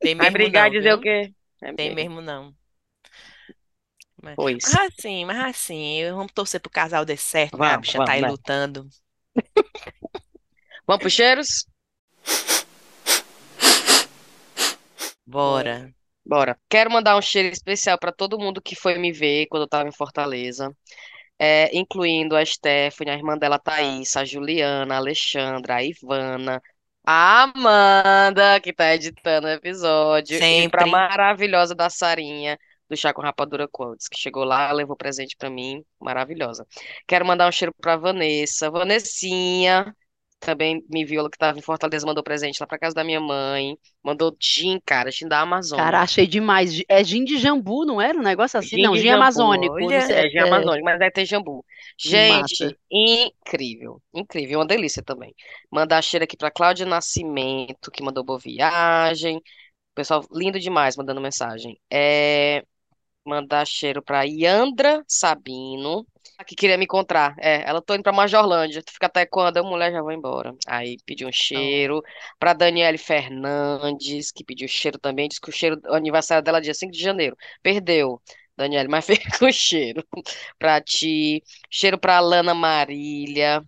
Tem Vai mesmo brigar não, e dizer viu? o quê? É Tem mesmo. mesmo não. Mas, Pois. mas assim, mas assim, vamos torcer pro casal dê certo, né? A Vamos, bicha tá aí vamos, lutando. Vamos pros cheiros? Bora. Bora. Quero mandar um cheiro especial para todo mundo que foi me ver quando eu tava em Fortaleza, é, incluindo a Stephanie, a irmã dela Thaís, a Juliana, a Alexandra, a Ivana, a Amanda, que tá editando o episódio, e pra Sempre. maravilhosa da Sarinha, do Chá com Rapadura Quotes, que chegou lá, levou presente pra mim, maravilhosa. Quero mandar um cheiro pra Vanessa, Vanessinha, também me viu, que tava em Fortaleza, mandou presente lá pra casa da minha mãe. Mandou gin, cara, gin da Amazônia. Cara, achei demais. É gin de jambu, não era um negócio assim? Gin Não, gin jambu. amazônico. Olha, sei, É gin é, amazônico, mas deve ter jambu. Gente, massa. incrível. Incrível, uma delícia também. Mandar cheiro aqui pra Cláudia Nascimento, que mandou boa viagem. Pessoal, lindo demais mandando mensagem. É, mandar cheiro pra Yandra Sabino. Que queria me encontrar. É, ela tô indo pra Majorlândia. Tu fica até quando? A mulher já vai embora. Aí pediu um cheiro pra Daniele Fernandes, que pediu cheiro também. Diz que o cheiro, o aniversário dela é dia 5 de janeiro. Perdeu, Daniele, mas fez com cheiro pra ti. Cheiro pra Lana Marília,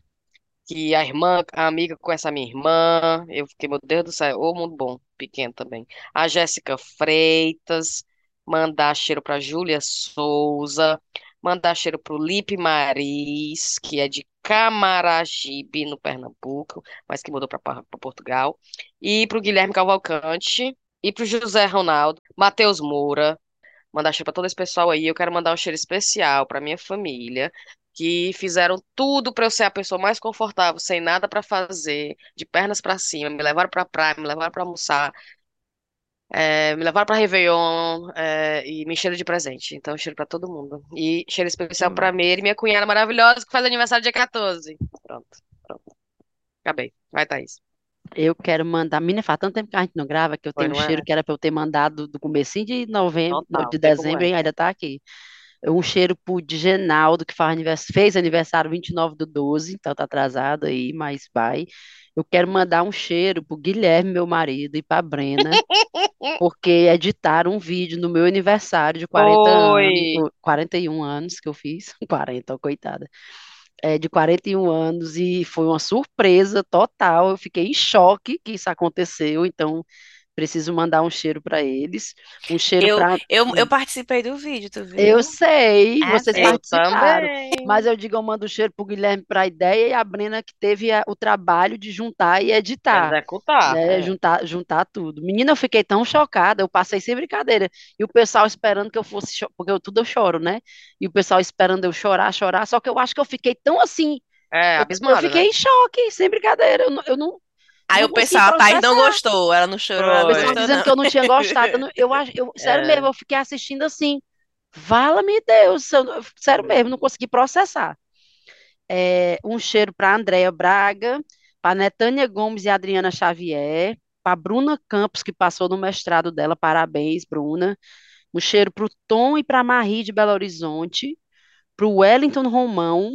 que a irmã, a amiga com essa minha irmã. Eu fiquei, meu Deus do céu, ô mundo bom, pequeno também. A Jéssica Freitas. Mandar cheiro pra Júlia Souza. Mandar cheiro pro Lipe Maris, que é de Camaragibe, no Pernambuco, mas que mudou para Portugal. E pro Guilherme Cavalcante. E pro José Ronaldo. Matheus Moura. Mandar cheiro para todo esse pessoal aí. Eu quero mandar um cheiro especial para minha família, que fizeram tudo para eu ser a pessoa mais confortável, sem nada para fazer, de pernas para cima, me levaram para praia, me levaram para almoçar, é, me levaram para Réveillon é, e me encheram de presente. Então, cheiro para todo mundo. E cheiro especial para Meire, minha cunhada maravilhosa, que faz aniversário dia 14. Pronto, pronto. Acabei. Vai, Thaís. Eu quero mandar. Menina, faz tanto tempo que a gente não grava que eu Foi, tenho um é? cheiro que era para eu ter mandado do comecinho de novembro, Total, de dezembro, é. e ainda tá aqui. Um cheiro pro Digenaldo, que faz anivers... fez aniversário 29 do 12, então tá atrasado aí, mas vai. Eu quero mandar um cheiro pro Guilherme, meu marido, e pra Brena, porque editaram um vídeo no meu aniversário de 40 Foi. anos, 41 anos que eu fiz, 40, ó, coitada. É, de 41 anos e foi uma surpresa total. Eu fiquei em choque que isso aconteceu, então preciso mandar um cheiro para eles, um cheiro Eu, para eu, eu participei do vídeo, tu viu? eu sei, Ah, vocês. Eu participaram, também. mas eu digo, eu mando um cheiro pro Guilherme para a ideia e a Brena que teve a- o trabalho de juntar e editar, Executar. né? é. Juntar, juntar tudo. Menina, eu fiquei tão chocada, eu passei sem brincadeira. E o pessoal esperando que eu fosse, porque eu, tudo eu choro, né? E o pessoal esperando eu chorar, chorar, só que eu acho que eu fiquei tão assim, É, eu, eu abismada, fiquei né? em choque, sem brincadeira. Eu eu não, Aí não o consegui pessoal, a Thaís não gostou, ela não chorou, ela O pessoal dizendo não. que eu não tinha gostado. Eu, não- eu eu, sério É. mesmo, eu fiquei assistindo assim. Vala-me Deus, eu sério mesmo, não consegui processar. É, um cheiro para Andréia Braga, para Netânia Gomes e Adriana Xavier, para Bruna Campos, que passou no mestrado dela, parabéns, Bruna. Um cheiro para o Tom e para a Marie de Belo Horizonte, para o Wellington Romão,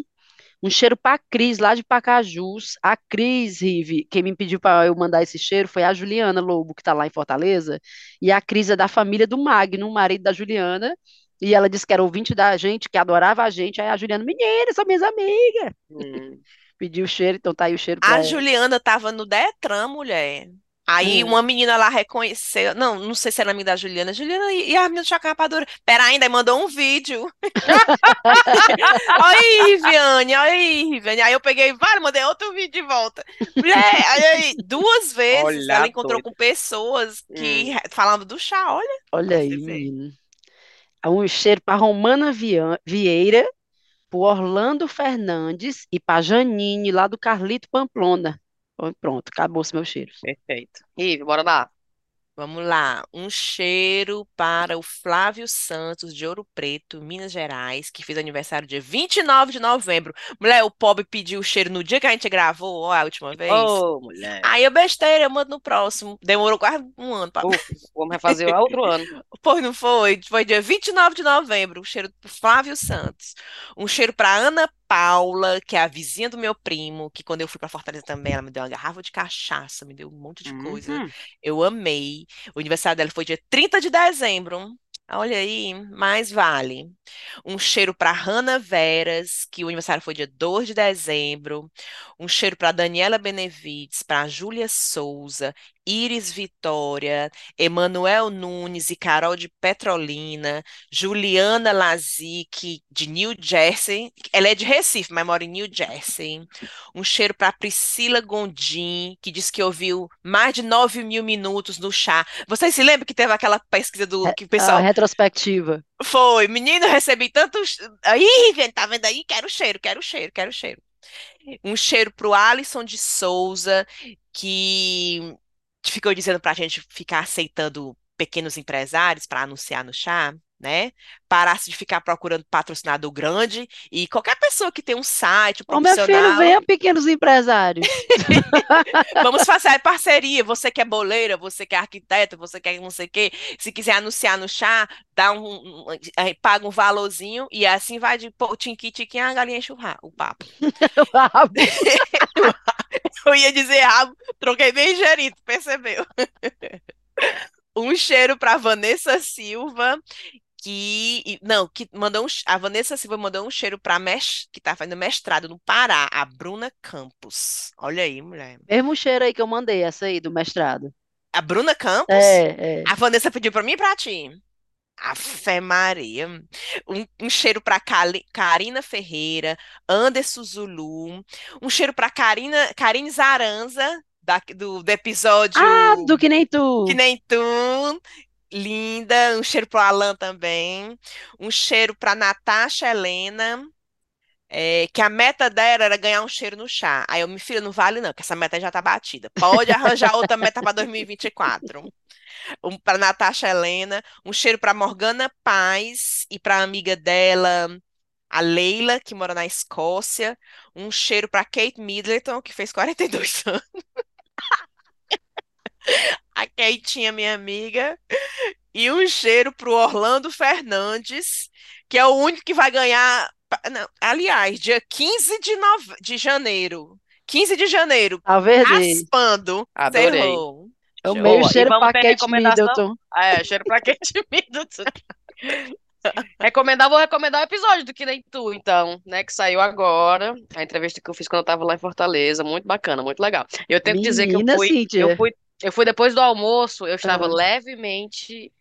um cheiro para Cris, lá de Pacajus. A Cris, Rive, quem me pediu para eu mandar esse cheiro foi a Juliana Lobo, que está lá em Fortaleza. E a Cris é da família do Magno, o marido da Juliana. E ela disse que era ouvinte da gente, que adorava a gente. Aí a Juliana, menina, são minhas amigas. Hum. Pediu o cheiro, então tá aí o cheiro A ela. Juliana tava no Detran, mulher. Aí Hum. uma menina lá reconheceu. Não, não sei se era amiga da Juliana. Juliana e a menina de rapadura. Pera ainda, mandou um vídeo. Olha aí, Viviane, olha aí, Viviane. Aí eu peguei, vai, mandei outro vídeo de volta. Aí, aí, duas vezes Olha ela encontrou com pessoas que Hum. falavam do chá, olha. Olha aí, menino. Um cheiro para Romana Vieira, para Orlando Fernandes e para Janine, lá do Carlito Pamplona. Pronto, acabou-se meus cheiros. Perfeito. Ih, bora lá. Vamos lá, um cheiro para o Flávio Santos de Ouro Preto, Minas Gerais, que fez aniversário dia 29 de novembro. Mulher, o pobre pediu o cheiro no dia que a gente gravou, ó, a última vez. Ô, mulher. Aí eu besteira, eu mando no próximo. Demorou quase um ano pra... Uf, vamos refazer o outro ano. Pois não foi? Foi dia 29 de novembro, um cheiro pro Flávio Santos. Um cheiro para Ana Paula, que é a vizinha do meu primo, que quando eu fui para Fortaleza também, ela me deu uma garrafa de cachaça, me deu um monte de coisa. Uhum. Eu amei. O aniversário dela foi dia 30 de dezembro. Olha aí, mais vale. Um cheiro para Hanna Veras, que o aniversário foi dia 2 de dezembro. Um cheiro para Daniela Benevides, para Júlia Souza, Iris Vitória, Emanuel Nunes e Carol de Petrolina, Juliana Lazic, de New Jersey. Ela é de Recife, mas mora em New Jersey. Um cheiro para Priscila Gondim, que disse que ouviu mais de 9 mil minutos no chá. Vocês se lembram que teve aquela pesquisa do que o pessoal retrospectiva. foi, menino, recebi tantos. Viviane, tá vendo aí? Quero cheiro, quero cheiro, quero cheiro. Um cheiro pro Alisson de Souza, que ficou dizendo pra gente ficar aceitando pequenos empresários para anunciar no chá, né? Parasse de ficar procurando patrocinador grande e qualquer pessoa que tem um site, um Ô, meu profissional. filho, venha, pequenos empresários. Vamos fazer parceria. Você que é boleira, você que é arquiteto, você que é não sei o quê. Se quiser anunciar no chá, dá um, um- eh, paga um valorzinho e assim vai de pô, tinqui, tinqui, a galinha enche o ra- o papo. Eu ia dizer rabo, troquei bem gerito, percebeu? Um cheiro para Vanessa Silva, que não, que mandou um, a Vanessa Silva mandou um cheiro para que tá fazendo mestrado no Pará, a Bruna Campos. Olha aí, mulher. Mesmo cheiro aí que eu mandei, essa aí do mestrado. A Bruna Campos? É, é. A Vanessa pediu para mim e para ti. Afe Maria. Um, um cheiro para Karina Ferreira, Anderson Zulu. Um cheiro para Karina, Karine Zaranza, da- do, do episódio Ah, do que nem tu. Que Nem Tu. Linda. Um cheiro pro Alan também. Um cheiro para Natasha Helena. é, que a meta dela era ganhar um cheiro no chá. Aí eu, me filha, não vale não, que essa meta já tá batida. Pode arranjar outra meta para 2024. Um para Natasha Helena, um cheiro para Morgana Paz e para a amiga dela, a Leila, que mora na Escócia. Um cheiro para Kate Middleton, que fez 42 anos. A Keitinha, minha amiga. E um cheiro pro Orlando Fernandes, que é o único que vai ganhar. não, aliás, dia 15 de, nove... de janeiro. 15 de janeiro, ele. raspando. Adorei. É o Show. meio Boa. Cheiro ter Kate? Middleton. Ah, é, cheiro pra Kate Middleton. Recomendar, vou recomendar o episódio do Que Nem Tu, então, né? Que saiu agora. A entrevista que eu fiz quando eu tava lá em Fortaleza. Muito bacana, muito legal. Eu tenho que dizer que eu Menina, fui, Cíntia. eu fui, eu fui depois do almoço, eu estava Ah. levemente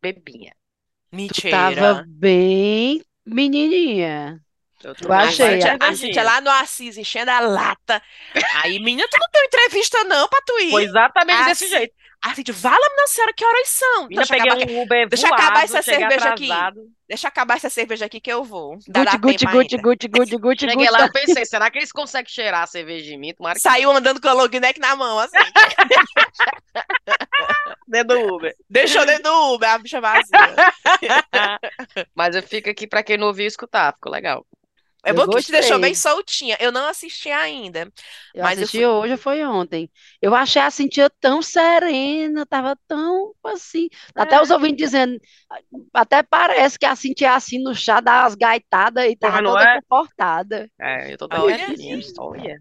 bebinha. Tu Mentira. tava bem menininha. Eu Eu achei, A Cíntia, a- a Cíntia lá no Assis, enchendo a lata. Aí, menina, tu não tem entrevista não pra tu ir? Foi exatamente Ah, desse jeito. A Cíntia, fala, minha senhora, que horas são? Ainda Deixa eu peguei acabar, um Uber deixa eu acabar voado, essa cerveja aqui. Deixa eu acabar essa cerveja aqui que eu vou. Tempo Gucci, ainda. Gucci, Gucci, Gucci, Cheguei lá, eu pensei, será que eles conseguem cheirar a cerveja de mim? Tomara que Saiu andando com a long neck na mão, assim. dentro do Uber. Deixou dentro do Uber, a bicha vazia. Mas eu fico aqui pra quem não ouviu escutar, ficou legal. É Eu bom que te deixou gostei. bem soltinha. Eu não assisti ainda. Eu Mas eu assisti hoje, foi ontem. Eu achei a Cintia tão serena, tava tão assim. Até os ouvintes dizendo, até parece que a Cintia é assim no chá, dá as gaitadas e tava Mas não toda é? comportada. É, eu tô Olha. Olha.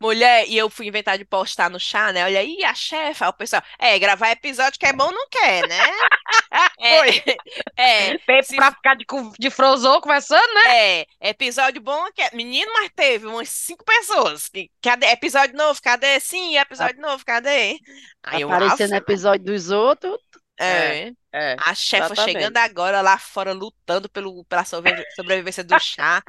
Mulher, e eu fui inventar de postar no chá, né? Olha aí, a chefa, aí o pessoal. É, gravar episódio que é bom não quer, né? Foi. É, é, Tempo se- pra ficar de, de frozô conversando, né? é, episódio bom que é. Menino, mas teve umas cinco pessoas. que- Cadê? Episódio novo, cadê? Sim, episódio novo, cadê? Aí eu, Aparecendo no "Aff, episódio dos outros. É. É. A chefa exatamente. chegando agora lá fora, lutando pelo, pela sobrevivência do chá.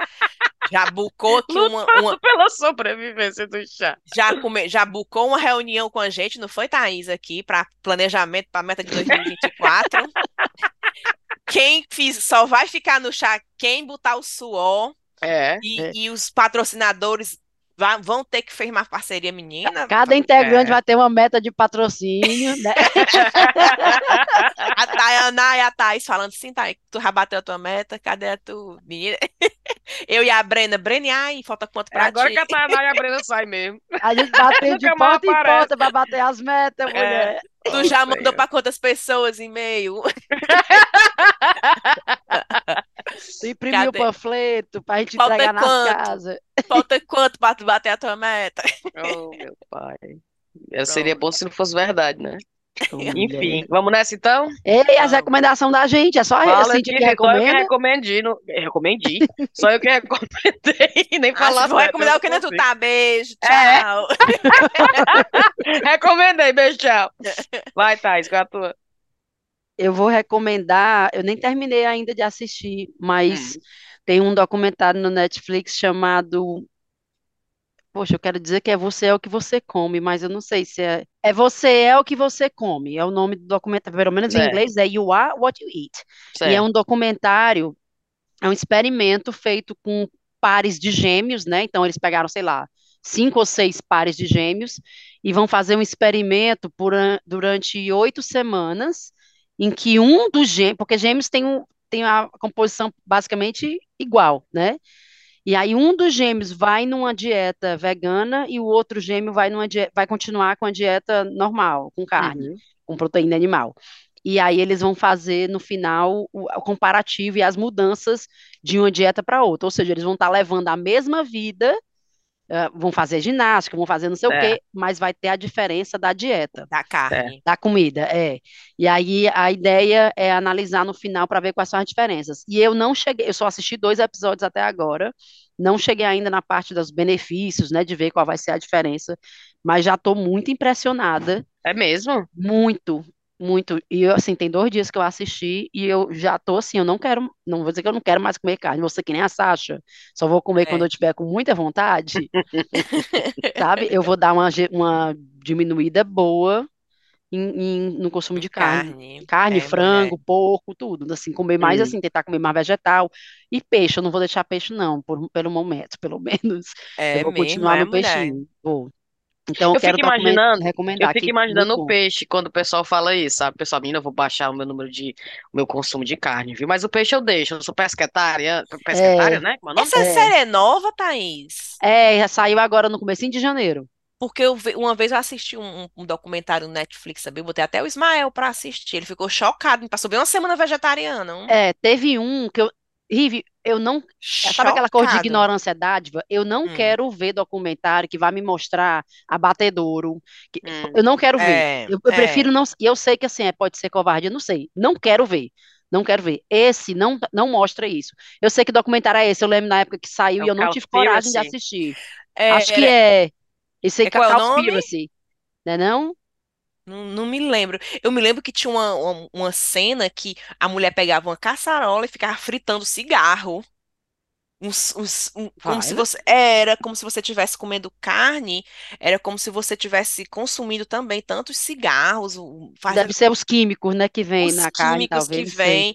Já bucou aqui uma, uma- Pela sobrevivência do chá. já, come, já bucou uma reunião com a gente, não foi, Thaís, aqui, para planejamento para meta de 2024. Quem fiz, só vai ficar no chá quem botar o suor É. e, É. e os patrocinadores vão ter que firmar parceria, menina. Cada integrante É. vai ter uma meta de patrocínio, né? A Tayana e a Thaís falando assim, Thaís, tu já bateu a tua meta, cadê a tua menina? Eu e a Brena, Brena, ai, falta quanto É pra agora ti? que a Tainá e a Brena saem mesmo. A gente bateu de porta em porta pra bater as metas, É. mulher. Tu já Nossa, mandou é. pra quantas pessoas e-mail? Tu imprimiu o Cadê? panfleto pra gente Falta entregar nas quanto? casas. Falta quanto pra tu bater a tua meta? Oh, meu pai. É, Seria bom se não fosse verdade, né? Enfim, vamos nessa então? Ei, as recomendações da gente, é só Fala aqui, que só eu que recomenda. recomendei. No... eu Recomendei. Só eu que recomendei. Nem falar Acho, vou recomendar o que nem tu consigo. tá. Beijo, É. tchau. Recomendei, beijo, tchau. Vai, Thais, qual é a tua? Eu vou recomendar, eu nem terminei ainda de assistir, mas Hum. tem um documentário no Netflix chamado. Poxa, eu quero dizer que é Você é o que você come, mas eu não sei se é. É Você é o que você come. É o nome do documentário, pelo menos em inglês, é You Are What You Eat. E é um documentário, é um experimento feito com pares de gêmeos, né? Então eles pegaram, sei lá, cinco ou seis pares de gêmeos e vão fazer um experimento por an- durante oito semanas, em que um dos gêmeos, porque gêmeos tem um, tem a composição basicamente igual, né? E aí um dos gêmeos vai numa dieta vegana e o outro gêmeo vai numa dieta, vai continuar com a dieta normal, com carne, Uhum. com proteína animal. E aí eles vão fazer no final o, o comparativo e as mudanças de uma dieta para outra. Ou seja, eles vão estar levando a mesma vida, ah, vão fazer ginástica, vão fazer não sei o É. quê, mas vai ter a diferença da dieta. Da carne. Da comida, é. E aí a ideia é analisar no final para ver quais são as diferenças. E eu não cheguei, eu só assisti dois episódios até agora, não cheguei ainda na parte dos benefícios, né, de ver qual vai ser a diferença, mas já estou muito impressionada, É mesmo? muito, muito. E eu, assim, tem dois dias que eu assisti e eu já estou assim, eu não quero, não vou dizer que eu não quero mais comer carne, ser que nem a Sasha, só vou comer É. quando eu tiver com muita vontade, sabe? Eu vou dar uma, uma diminuída boa em, em- no consumo de carne. Carne. Carne, É, frango, mulher. porco, tudo. Assim, comer mais Hum. assim, tentar comer mais vegetal. E peixe, eu não vou deixar peixe, não, por, pelo momento, pelo menos. É Eu vou mesmo, continuar é, no mulher. peixinho. Vou. Então, eu Eu quero fico document- imaginando, recomendar eu fico aqui. imaginando o peixe quando o pessoal fala isso, sabe? O pessoal, menina, eu vou baixar o meu número de, o meu consumo de carne, viu? Mas o peixe eu deixo, eu sou pesquetária, pesquetária, né? Como é? Essa É. série é nova, Thaís? É, já saiu agora no comecinho de janeiro. Porque eu uma vez eu assisti um, um- um documentário no Netflix também, botei até o Ismael pra assistir. Ele ficou chocado, me passou bem uma semana vegetariana. Um É, teve um que eu. Rive, eu não. Sabe aquela coisa de chocado. ignorância dádiva? Eu não Hum. quero ver documentário que vai me mostrar abatedouro. que- Hum. Eu não quero ver. É, Eu, eu é. prefiro não. E eu sei que assim, é, pode ser covardia, não sei. Não quero ver. Não quero ver. Esse não, não mostra isso. Eu sei que documentário é esse. Eu lembro na época que saiu É e eu não tive coragem de Cowspiracy. assistir. É, Acho que é. Esse aí É é qual é o nome? Cowspiracy. Né não? Não, não me lembro. Eu me lembro que tinha uma, uma, uma cena que a mulher pegava uma caçarola e ficava fritando cigarro. Uns, uns- um- como se né? você era como se você estivesse comendo carne, era como se você estivesse consumindo também tantos cigarros, faz Deve ser os químicos, né, que vem os na carne, químicos talvez, que não sei. vêm.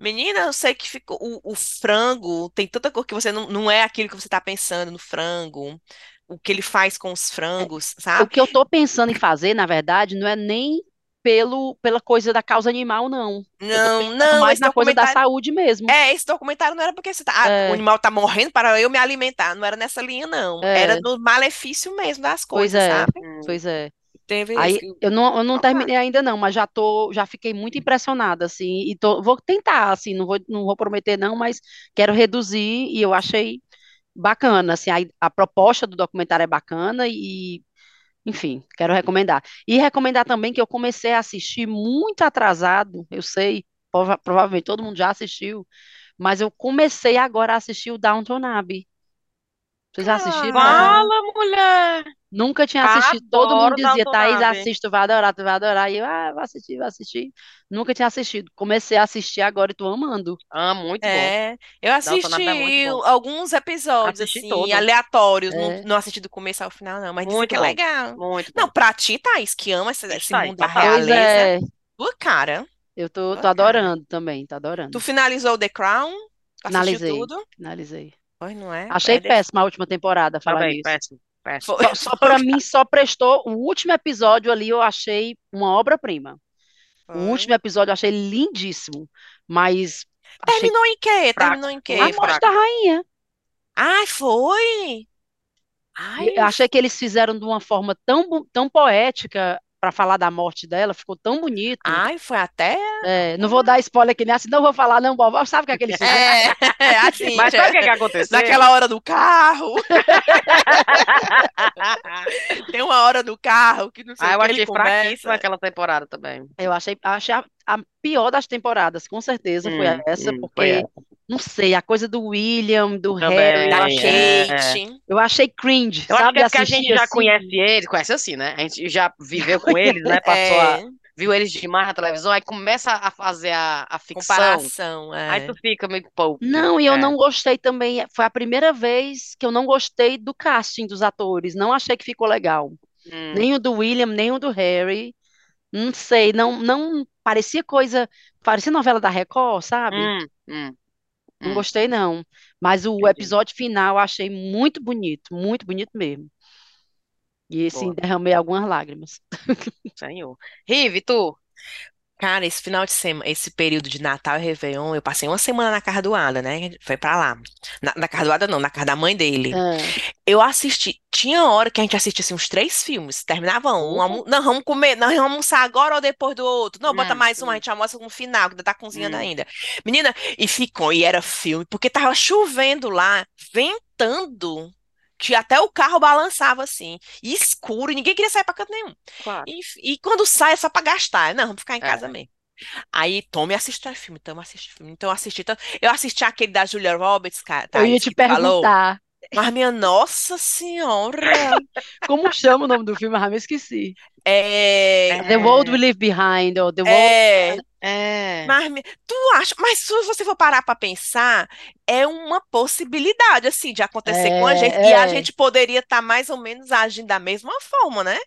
Menina, eu sei que ficou o, o frango tem tanta cor que você não, não é aquilo que você está pensando no frango, o que ele faz com os frangos, O sabe? que eu tô pensando em fazer, na verdade, não é nem pelo, pela coisa da causa animal, não. Não, não, mais esse na coisa da saúde mesmo. É, esse documentário não era porque você tá, ah, o É, animal tá morrendo para eu me alimentar. Não era nessa linha, não. Era é, no malefício mesmo das pois coisas, é, sabe? Pois é. Teve Aí eu não, eu não terminei ainda não, mas já tô, já fiquei muito impressionada assim, e tô, vou tentar assim, não vou, não vou prometer não, mas quero reduzir e eu achei bacana, assim, a, a proposta do documentário é bacana e, enfim, quero recomendar. E recomendar também que eu comecei a assistir muito atrasado, eu sei, prova- provavelmente todo mundo já assistiu, mas eu comecei agora a assistir o Downton Abbey. Vocês já assistiram, Ah? Fala, mulher! Nunca tinha assistido, todo mundo Adoro dizia, Thaís, tu vai adorar, tu vai adorar. E eu, ah, vou assistir, vou assistir. Nunca tinha assistido. Comecei a assistir agora e tô amando. Ah, muito bom. É, eu Downton Abbey é muito assisti bom. alguns episódios, Assisti assim, todo. aleatórios. Não, É, não assisti do começo ao final, não, mas dizem Muito que é bom. legal. Muito Não, bom. pra ti, Thaís, que ama esse, esse Isso aí, mundo da total. pois realeza, é, tua cara, eu tô, tô cara. adorando também, tô Tu adorando. finalizou The Crown? Tu assistiu Finalizei, tudo? finalizei. Pois não é? Achei É péssima a última temporada, falar Também, nisso. péssimo, Só, só para mim, só prestou. O último episódio ali eu achei uma obra-prima. O último episódio eu achei lindíssimo, mas Terminou em quê? Fraco, Terminou em a quê? muito morte da rainha. Ai, foi? Ai, Eu achei que eles fizeram de uma forma tão, tão poética para falar da morte dela, ficou tão bonito. ai, foi até. É, não vou dar spoiler aqui, né? Assim, não vou falar, não, Bob. Sabe o que é que eles fizeram? É, assim, Mas sabe o que, que aconteceu? naquela hora do carro. Tem uma hora do carro que não sei Ah, o eu que ele achei fraquíssima aquela temporada também. Eu achei, achei a, a pior das temporadas, com certeza foi Hum, essa, hum, foi porque, essa. Não sei, a coisa do William, do Harry, eu Também, Da achei, é. Kate. eu achei cringe, Eu acho sabe? que é porque a gente já assim. conhece eles, conhece assim, né? A gente já viveu com eles, né? Passou a, É, viu eles demais na televisão, aí começa a fazer a, a ficção, comparação. aí É. tu fica meio pouco. Não, e eu É. não gostei também. Foi a primeira vez que eu não gostei do casting dos atores. Não achei que ficou legal. Hum, Nem o do William, nem o do Harry. Não sei, não, não parecia coisa, parecia novela da Record, sabe? hum, hum, Não hum, gostei, não. Mas o entendi. episódio final eu achei muito bonito, muito bonito mesmo. E assim, Boa, derramei algumas lágrimas. senhor. Rive, tu? Cara, esse final de semana, esse período de Natal e Réveillon, eu passei uma semana na casa do Ada, né? Foi pra lá. Na, na casa do Ada, não, na casa da mãe dele. Ah, Eu assisti, tinha hora que a gente assistia assim, uns três filmes, terminava um, Uhum. almo- não, vamos comer, não, vamos almoçar agora ou depois do outro. Não, bota mais um, a hum. gente almoça no final, que ainda tá cozinhando Hum. ainda. Menina, e ficou, e era filme, porque tava chovendo lá, ventando, que até o carro balançava assim, e escuro, e ninguém queria sair pra canto nenhum. Claro. E, e quando sai é só pra gastar. Não, vamos ficar em É. casa mesmo. Aí, tome assistir filme, tome assistir filme. Então, eu assisti. tanto- Eu assisti aquele da Julia Roberts, cara, eu ia te tu falou. Mas, minha nossa senhora. como chama o nome do filme, ah, me esqueci. É. The World We Leave Behind, ou The World... É. É. Mas, tu acha, mas se você for parar pra pensar, é uma possibilidade, assim, de acontecer com a É, gente. E a é. gente poderia estar mais ou menos agindo da mesma forma, né?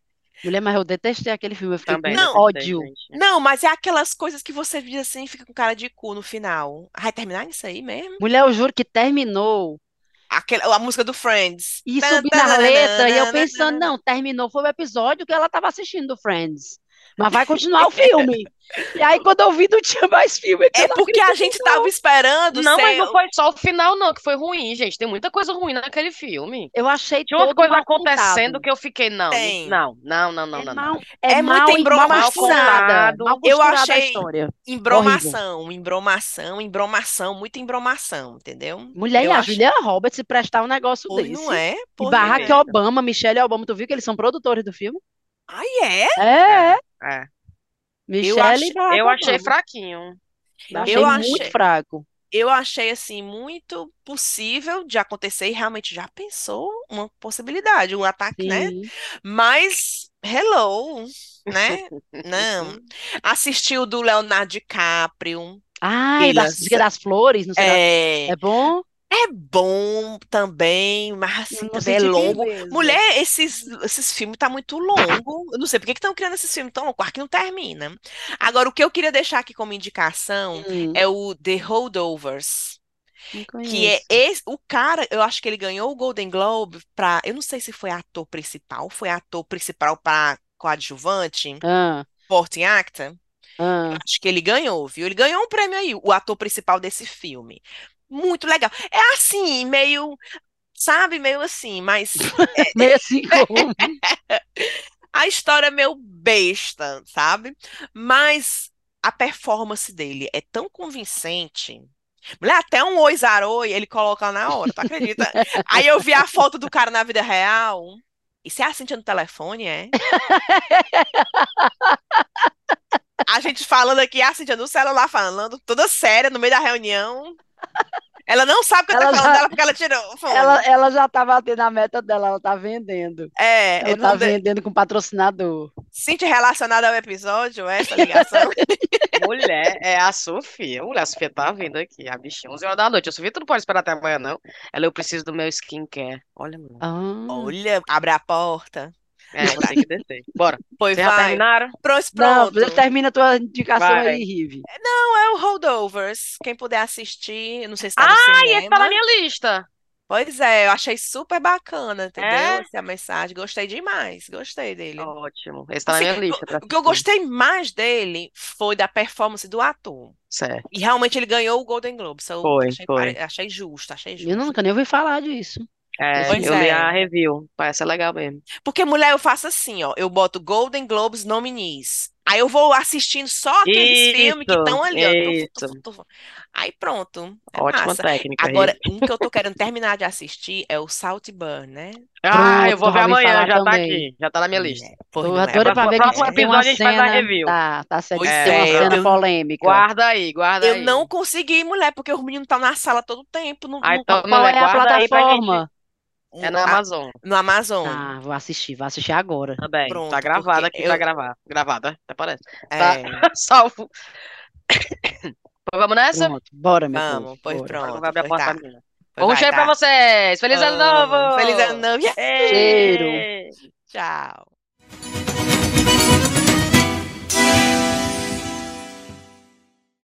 Mulher, mas eu detestei aquele filme, eu fiquei Também com Não. ódio. gente. Não, mas é aquelas coisas que você diz assim e fica com cara de cu no final. Vai terminar nisso aí mesmo? Mulher, eu juro que terminou Aquela, a música do Friends. e Tan, subi na letra, e eu pensando, não, terminou, foi o episódio que ela tava assistindo do Friends. Mas vai continuar o filme. E aí, quando eu vi, não tinha mais filme. É porque a gente tava esperando Não, mas ser- não foi só o final, não, que foi ruim, gente. Tem muita coisa ruim naquele filme. Eu achei Tinha coisas mal acontecendo contado. que eu fiquei, não, Tem. não, não, não, não, É não, não. é É mal, mal embromação. Eu achei- história. embromação, embromação, embromação, muita embromação, entendeu? Mulher, Eu e a acho- Julia Roberts se prestar um negócio Pois desse. não é? E Barack é. Obama, Michelle Obama, tu viu que eles são produtores do filme? Ai, é? É, é. É. Michelle achei- e Barack Eu achei fraquinho. Eu achei Eu muito achei- fraco. Eu achei assim muito possível de acontecer e realmente já pensou uma possibilidade, um ataque, né? Sim. Mas hello, né? Não. Assistiu do Leonardo DiCaprio. Ai, das, é das flores, não sei É, É bom? É bom também, mas assim, também é longo. Mulher, esses, esses filmes tá muito longo. Eu não sei por que estão criando esses filmes tão longos, que não termina. Agora, o que eu queria deixar aqui como indicação Hum, é o The Holdovers, que é esse, o cara, eu acho que ele ganhou o Golden Globe pra, eu não sei se foi ator principal, foi ator principal para coadjuvante, Ah, supporting actor. ah. Acho que ele ganhou, viu? Ele ganhou um prêmio aí, o ator principal desse filme. Muito legal. É assim, meio, sabe, meio assim, mas Meio assim como. a história é meio besta, sabe? Mas a performance dele é tão convincente. Mulher, até um oi zaroi ele coloca na hora, tu acredita? Aí eu vi a foto do cara na vida real. Isso é a Cintia no telefone, é? A gente falando aqui, a Cintia no celular falando, toda séria, no meio da reunião. Ela não sabe que eu tô Ela falando já- dela porque ela tirou o fone. Ela, ela já tá batendo a meta dela, ela tá vendendo. É, Ela eu tá de- vendendo com patrocinador. Cintia relacionada ao episódio, essa ligação. Mulher, é a Sofia. Mulher, a Sofia tá vindo aqui, a bichinha, 11 horas da noite. A Sofia, tu não pode esperar até amanhã, não. Ela, eu preciso do meu skincare. Olha, mano. Ah. Olha, abre a porta. É, ter que descer. Bora. Pois Vocês vai. terminaram? Pronto, Não, pronto. termina a tua indicação Vai. aí, Rive. Não é o Holdovers. Quem puder assistir, eu não sei se tá no Ah, e esse tá na minha lista. Pois é, eu achei super bacana, entendeu? É? Essa mensagem. Gostei demais. Gostei dele. Ótimo. Esse tá na Assim, minha lista. O que eu gostei mais dele foi da performance do ator. Certo. E realmente ele ganhou o Golden Globe. So, eu Foi, achei, foi. achei justo, achei Eu justo. nunca nem ouvi falar disso. É, Pois eu li é. a review. Parece legal mesmo. Porque mulher eu faço assim, ó, eu boto Golden Globes nominees. Aí eu vou assistindo só aqueles filmes que Isso, estão ali, ó. Isso. Aí pronto, é Ótima massa. técnica. Agora, Rive. um que eu tô querendo terminar de assistir é o Salt Burn, né? Ah, eu Pronto, vou ver amanhã. falar Já tá também. aqui. Já tá na minha lista. É, pois Tô não é. doida pra ver que Próximo tem uma episódio a gente faz a cena. review. Tá, tá certo. Pois Tem uma é, cena eu- polêmica. Guarda aí, guarda Eu aí. não consegui, mulher, porque os meninos estão na sala todo o tempo. No, Ah, no- então, Qual mulher, é a guarda plataforma? É na a- Amazon. no Amazon. Ah, vou assistir, vou assistir agora. Também. Pronto, tá gravado porque aqui eu- pra gravar. Gravada, até parece. É, Tá salvo. Vamos nessa? Pronto, bora, meu vamos, povo. pois bora. Pronto. vou abrir a porta tá. Um vai, cheiro tá. pra vocês. Feliz ano novo! Feliz ano novo. Ei! Tchau.